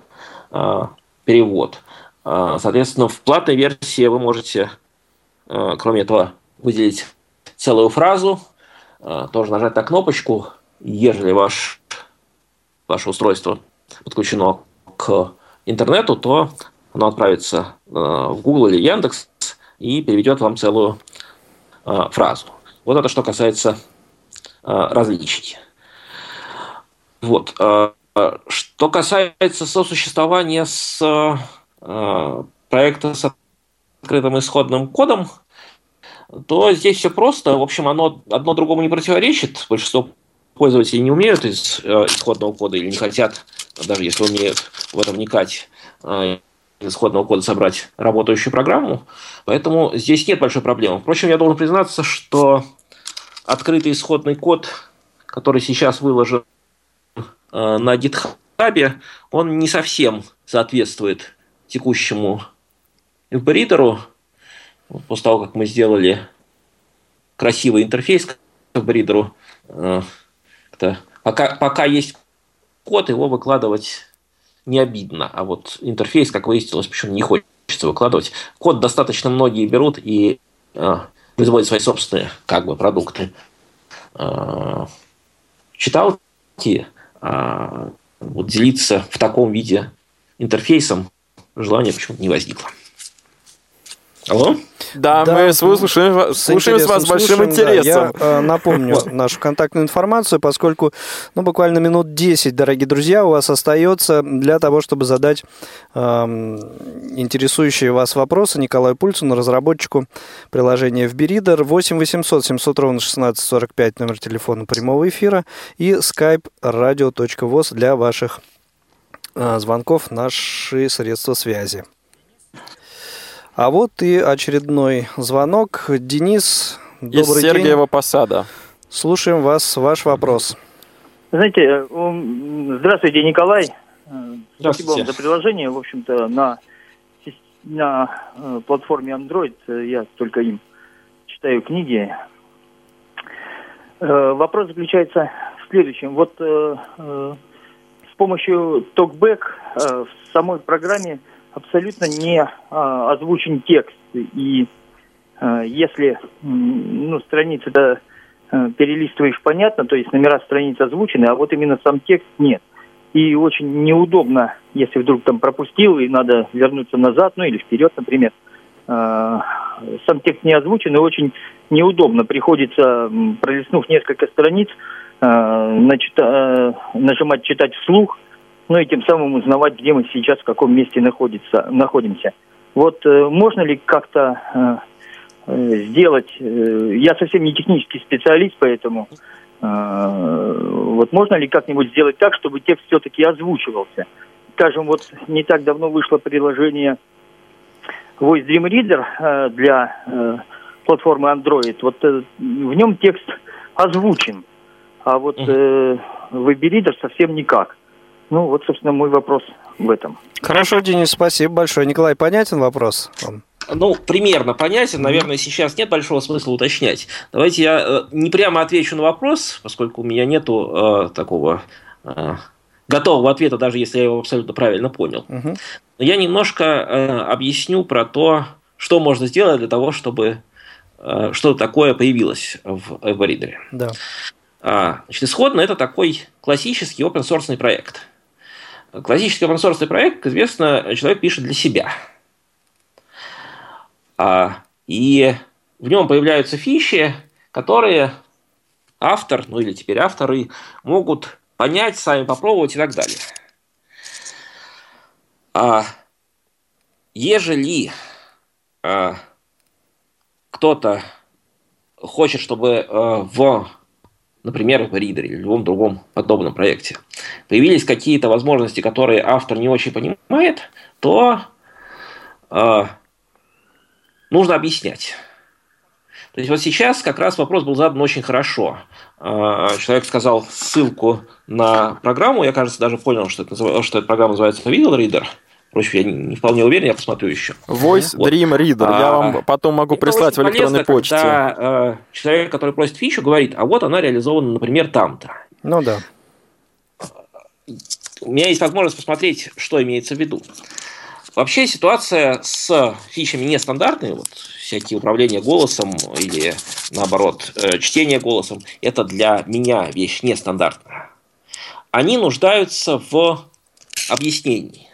перевод. Соответственно, в платной версии вы можете, кроме этого, выделить целую фразу, тоже нажать на кнопочку, ежели ваш, ваше устройство подключено к интернету, то оно отправится а, в Google или Яндекс и переведет вам целую а, фразу. Вот это что касается различий. Вот. Что касается сосуществования с проекта с открытым исходным кодом, то здесь все просто. В общем, оно одно другому не противоречит. Большинство пользователей не умеют из э, исходного кода или не хотят, даже если умеют в это вникать, э, исходного кода собрать работающую программу. Поэтому здесь нет большой проблемы. Впрочем, я должен признаться, что открытый исходный код, который сейчас выложен э, на GitHub, он не совсем соответствует текущему после того, как мы сделали красивый интерфейс к бридеру, э, пока, пока есть код, его выкладывать не обидно. А вот интерфейс, как выяснилось, почему не хочется выкладывать. Код достаточно многие берут и э, производят свои собственные как бы, продукты. Э, читалки, э, вот делиться в таком виде интерфейсом желания почему-то не возникло. Алло? Да, да мы слушаем, слушаем с вас с большим слушаем, интересом. Да, я э, напомню нашу контактную информацию, поскольку ну, буквально минут 10, дорогие друзья, у вас остается для того, чтобы задать э, интересующие вас вопросы Николаю Пульцину, разработчику приложения FBReader. 8 800 700 ровно 16 45 номер телефона прямого эфира и skype radio.voz для ваших э, звонков, наши средства связи. А вот и очередной звонок. Денис, добрый Из Сергиева день. Посада. Слушаем вас, ваш вопрос. Знаете, э, здравствуйте, Николай. Э, здравствуйте. Спасибо вам за приложение. В общем-то, на, на э, платформе Android я только им читаю книги. Вопрос заключается в следующем. Вот с помощью TalkBack в самой программе абсолютно не а, озвучен текст. И а, если ну, страницы да, а, перелистываешь понятно, то есть номера страниц озвучены, а вот именно сам текст нет. И очень неудобно, если вдруг там пропустил и надо вернуться назад, ну или вперед, например. А, сам текст не озвучен и очень неудобно. Приходится, пролистнув несколько страниц, а, начита, нажимать «читать вслух», ну и тем самым узнавать, где мы сейчас, в каком месте находится, находимся. Вот э, можно ли как-то э, э, сделать, я совсем не технический специалист, поэтому вот можно ли как-нибудь сделать так, чтобы текст все-таки озвучивался? Скажем, вот не так давно вышло приложение Voice Dream Reader для платформы Android, вот в нем текст озвучен, а вот в Reader совсем никак. Ну, вот, собственно, мой вопрос в этом. Хорошо, Денис, спасибо большое. Николай, понятен вопрос? Ну, примерно понятен. Наверное, сейчас нет большого смысла уточнять. Давайте я э, не прямо отвечу на вопрос, поскольку у меня нету э, такого э, готового ответа, даже если я его абсолютно правильно понял. Угу. Но я немножко э, объясню про то, что можно сделать для того, чтобы э, что такое появилось в EverReader. Да. А, значит, исходно это такой классический open source проект. Классический open проект, как известно, человек пишет для себя. А, и в нем появляются фичи, которые автор, ну или теперь авторы, могут понять, сами попробовать и так далее. А ежели а, кто-то хочет, чтобы а, в, например, в Reader или любом другом подобном проекте появились какие-то возможности, которые автор не очень понимает, то а, нужно объяснять. То есть вот сейчас как раз вопрос был задан очень хорошо. А, человек сказал ссылку на программу, я, кажется, даже понял, что, это, что эта программа называется Video Reader. Впрочем, я не, не вполне уверен, я посмотрю еще. Voice вот. Dream Reader. А, я вам потом могу прислать в электронной полезно, почте. Когда э, человек, который просит фичу, говорит, а вот она реализована, например, там-то. Ну да. У меня есть возможность посмотреть, что имеется в виду. Вообще ситуация с фичами нестандартной, вот всякие управления голосом или, наоборот, э, чтение голосом, это для меня вещь нестандартная. Они нуждаются в объяснении.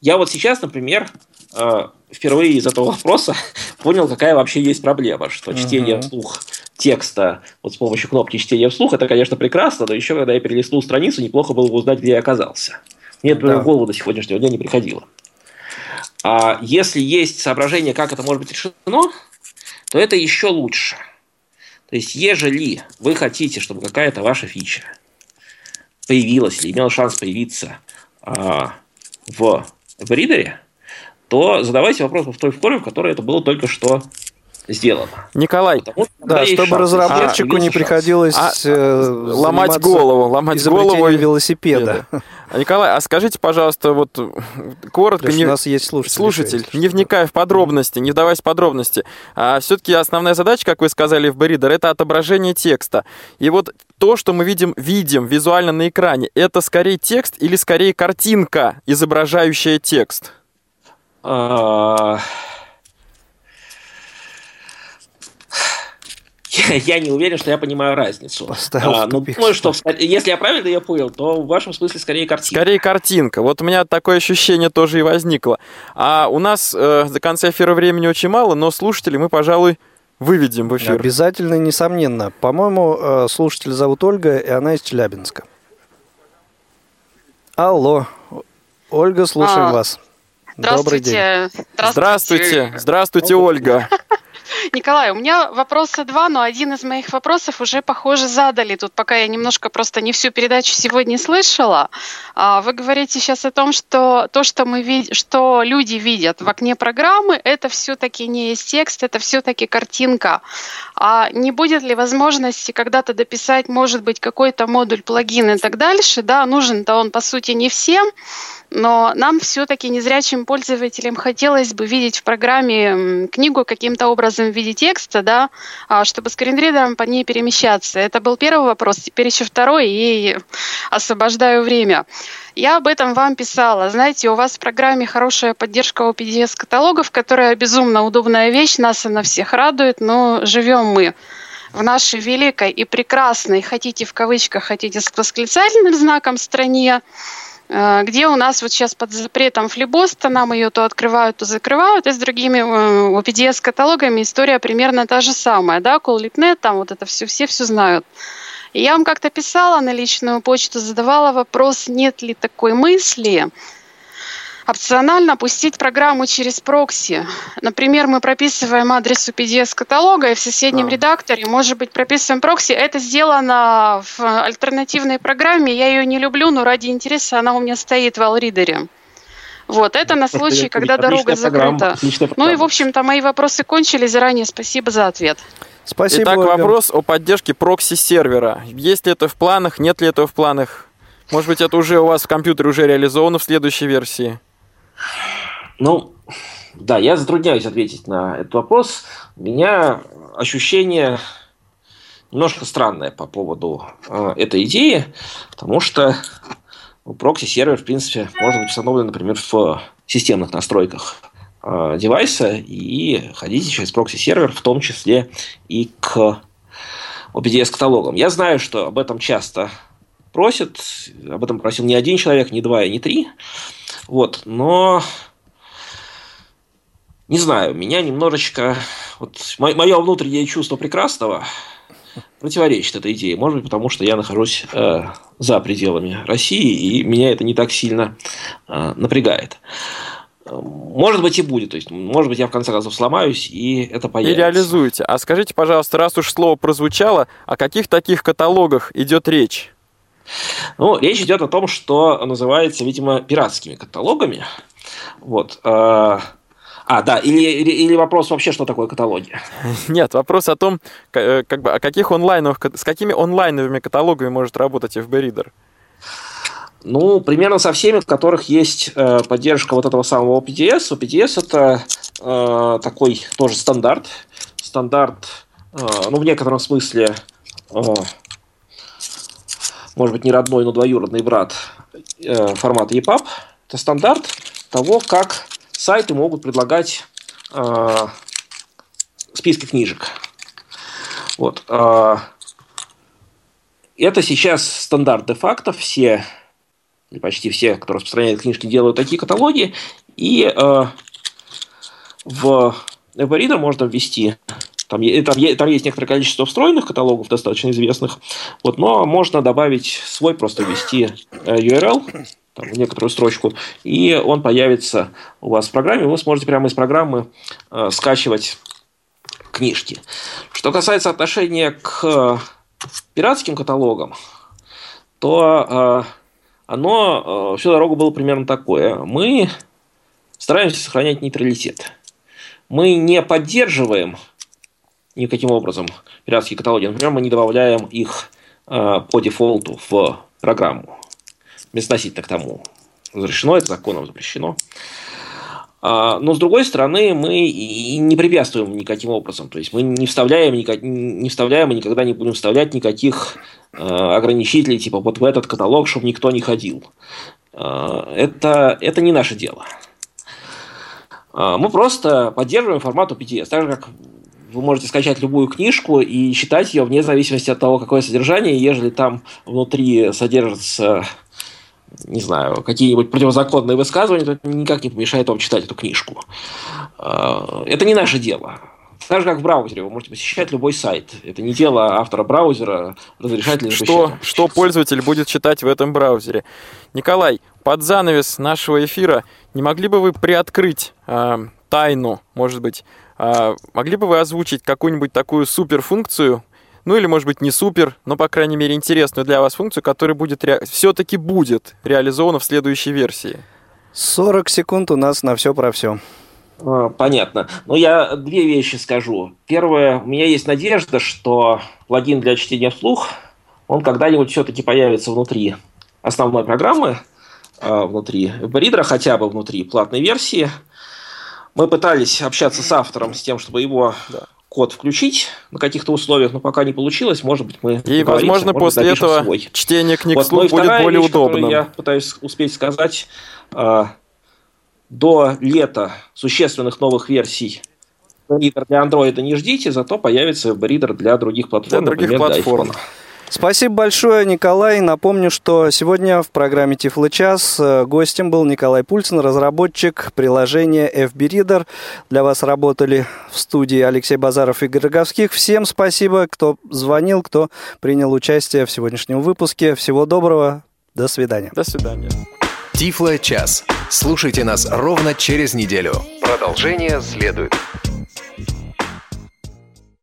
Я вот сейчас, например, э, впервые из этого вопроса [LAUGHS] понял, какая вообще есть проблема, что чтение вслух текста вот с помощью кнопки чтения вслух, это, конечно, прекрасно, но еще когда я перелистнул страницу, неплохо было бы узнать, где я оказался. Мне это да. в голову до сегодняшнего дня не приходило. А если есть соображение, как это может быть решено, то это еще лучше. То есть, ежели вы хотите, чтобы какая-то ваша фича появилась или имела шанс появиться а, в, в ридере, то задавайте вопрос в той форме, в которой это было только что сделано. Николай, Потому, да, чтобы шанс. разработчику а, не приходилось а, э, ломать голову, ломать голову велосипеда. А, Николай, а скажите, пожалуйста, вот коротко, не, у нас есть слушатель, слушатель не вникая в подробности, не вдаваясь в подробности, а все-таки основная задача, как вы сказали в Беридер, это отображение текста. И вот то, что мы видим, видим визуально на экране, это скорее текст или скорее картинка, изображающая текст? [LAUGHS] Я не уверен, что я понимаю разницу. Поставил а, но думаю, что если я правильно ее понял, то в вашем смысле скорее картинка. Скорее картинка. Вот у меня такое ощущение тоже и возникло. А у нас э, до конца эфира времени очень мало, но слушателей мы, пожалуй, выведем в эфир. Обязательно, несомненно. По-моему, э, слушатель зовут Ольга, и она из Челябинска. Алло. Ольга, слушаем а, вас. Добрый день. Здравствуйте. Здравствуйте, здравствуйте Ольга. [LAUGHS] Николай, у меня вопроса два, но один из моих вопросов уже, похоже, задали. Тут пока я немножко просто не всю передачу сегодня слышала. А, вы говорите сейчас о том, что то, что, мы вид... что люди видят в окне программы, это все-таки не есть текст, это все-таки картинка. А не будет ли возможности когда-то дописать, может быть, какой-то модуль, плагин и так дальше? Да, нужен-то он, по сути, не всем, но нам все-таки незрячим пользователям хотелось бы видеть в программе книгу каким-то образом в виде текста, да, а, чтобы скринридером по ней перемещаться. Это был первый вопрос, теперь еще второй, и освобождаю время. Я об этом вам писала. Знаете, у вас в программе хорошая поддержка OPDS-каталогов, которая безумно удобная вещь, нас она всех радует, но живем мы в нашей великой и прекрасной, хотите в кавычках, хотите с восклицательным знаком стране, где у нас вот сейчас под запретом флибоста, нам ее то открывают, то закрывают, и с другими OPDS-каталогами э, история примерно та же самая, да, CallLipNet, там вот это все, все все знают. Я вам как-то писала на личную почту, задавала вопрос, нет ли такой мысли, опционально пустить программу через прокси. Например, мы прописываем адрес UPDS-каталога, и в соседнем а. редакторе, может быть, прописываем прокси. Это сделано в альтернативной программе. Я ее не люблю, но ради интереса она у меня стоит в Allreader. Вот, это на случай, когда дорога закрыта. Ну и, в общем-то, мои вопросы кончились. Заранее спасибо за ответ. Спасибо. Итак, вопрос о поддержке прокси-сервера. Есть ли это в планах, нет ли этого в планах? Может быть, это уже у вас в компьютере уже реализовано в следующей версии? Ну, да, я затрудняюсь ответить на этот вопрос. У меня ощущение немножко странное по поводу э, этой идеи, потому что прокси-сервер, в принципе, может быть установлен, например, в системных настройках э, девайса и ходить через прокси-сервер, в том числе и к OPDS-каталогам. Я знаю, что об этом часто просят, об этом просил не один человек, не два и не три, вот, но не знаю, меня немножечко, вот мое внутреннее чувство прекрасного противоречит этой идее. Может быть, потому что я нахожусь э, за пределами России, и меня это не так сильно э, напрягает. Может быть и будет, то есть, может быть, я в конце концов сломаюсь, и это появится. И реализуете. А скажите, пожалуйста, раз уж слово прозвучало, о каких таких каталогах идет речь? Ну, речь идет о том, что называется, видимо, пиратскими каталогами. Вот. Э, а, да, или, или, или вопрос вообще, что такое каталоги? [LAUGHS] Нет, вопрос о том, э, как бы, о каких онлайновых, с какими онлайновыми каталогами может работать FB Reader. Ну, примерно со всеми, в которых есть э, поддержка вот этого самого OPDS. OPDS это э, такой тоже стандарт. Стандарт, э, ну, в некотором смысле, э, может быть, не родной, но двоюродный брат э, формата EPUB. Это стандарт того, как сайты могут предлагать э, списки книжек. Вот. Э, это сейчас стандарт де-факто. Все, почти все, кто распространяет книжки, делают такие каталоги. И э, в Everreader можно ввести там, там, там есть некоторое количество встроенных каталогов, достаточно известных, вот, но можно добавить свой, просто ввести URL, там, некоторую строчку, и он появится у вас в программе, вы сможете прямо из программы э, скачивать книжки. Что касается отношения к пиратским каталогам, то э, оно э, всю дорогу было примерно такое. Мы стараемся сохранять нейтралитет. Мы не поддерживаем никаким образом пиратские каталоги. Например, мы не добавляем их э, по дефолту в программу безотносительно к тому, разрешено это законом, запрещено. А, но с другой стороны, мы и не препятствуем никаким образом. То есть мы не вставляем, не вставляем и никогда не будем вставлять никаких а, ограничителей, типа вот в этот каталог, чтобы никто не ходил. А, это, это не наше дело. Мы просто поддерживаем формат OPTS, так же как вы можете скачать любую книжку и читать ее вне зависимости от того, какое содержание, ежели там внутри содержится не знаю, какие-нибудь противозаконные высказывания, то это никак не помешает вам читать эту книжку. А, это не наше дело. Так же, как в браузере, вы можете посещать любой сайт. Это не дело автора браузера разрешать ли что, что пользователь будет читать в этом браузере. Николай, под занавес нашего эфира не могли бы вы приоткрыть э, тайну, может быть, э, могли бы вы озвучить какую-нибудь такую суперфункцию, ну или, может быть, не супер, но, по крайней мере, интересную для вас функцию, которая будет ре... все-таки будет реализована в следующей версии. 40 секунд у нас на все про все. А, понятно. Ну, я две вещи скажу. Первое, у меня есть надежда, что плагин для чтения вслух, он когда-нибудь все-таки появится внутри основной программы, а, внутри Reader, хотя бы внутри платной версии. Мы пытались общаться с автором с тем, чтобы его да код включить на каких-то условиях, но пока не получилось, может быть, мы И, возможно, после этого свой. чтение книг вот, вслух будет более вещь, удобным. Я пытаюсь успеть сказать, э, до лета существенных новых версий Reader для Android не ждите, зато появится Reader для других платформ, для других например, платформ. для iPhone. Спасибо большое, Николай. Напомню, что сегодня в программе Тифлы час гостем был Николай Пульцин, разработчик приложения FB Reader. Для вас работали в студии Алексей Базаров и Игорь Роговских. Всем спасибо, кто звонил, кто принял участие в сегодняшнем выпуске. Всего доброго. До свидания. До свидания. Тифло час. Слушайте нас ровно через неделю. Продолжение следует.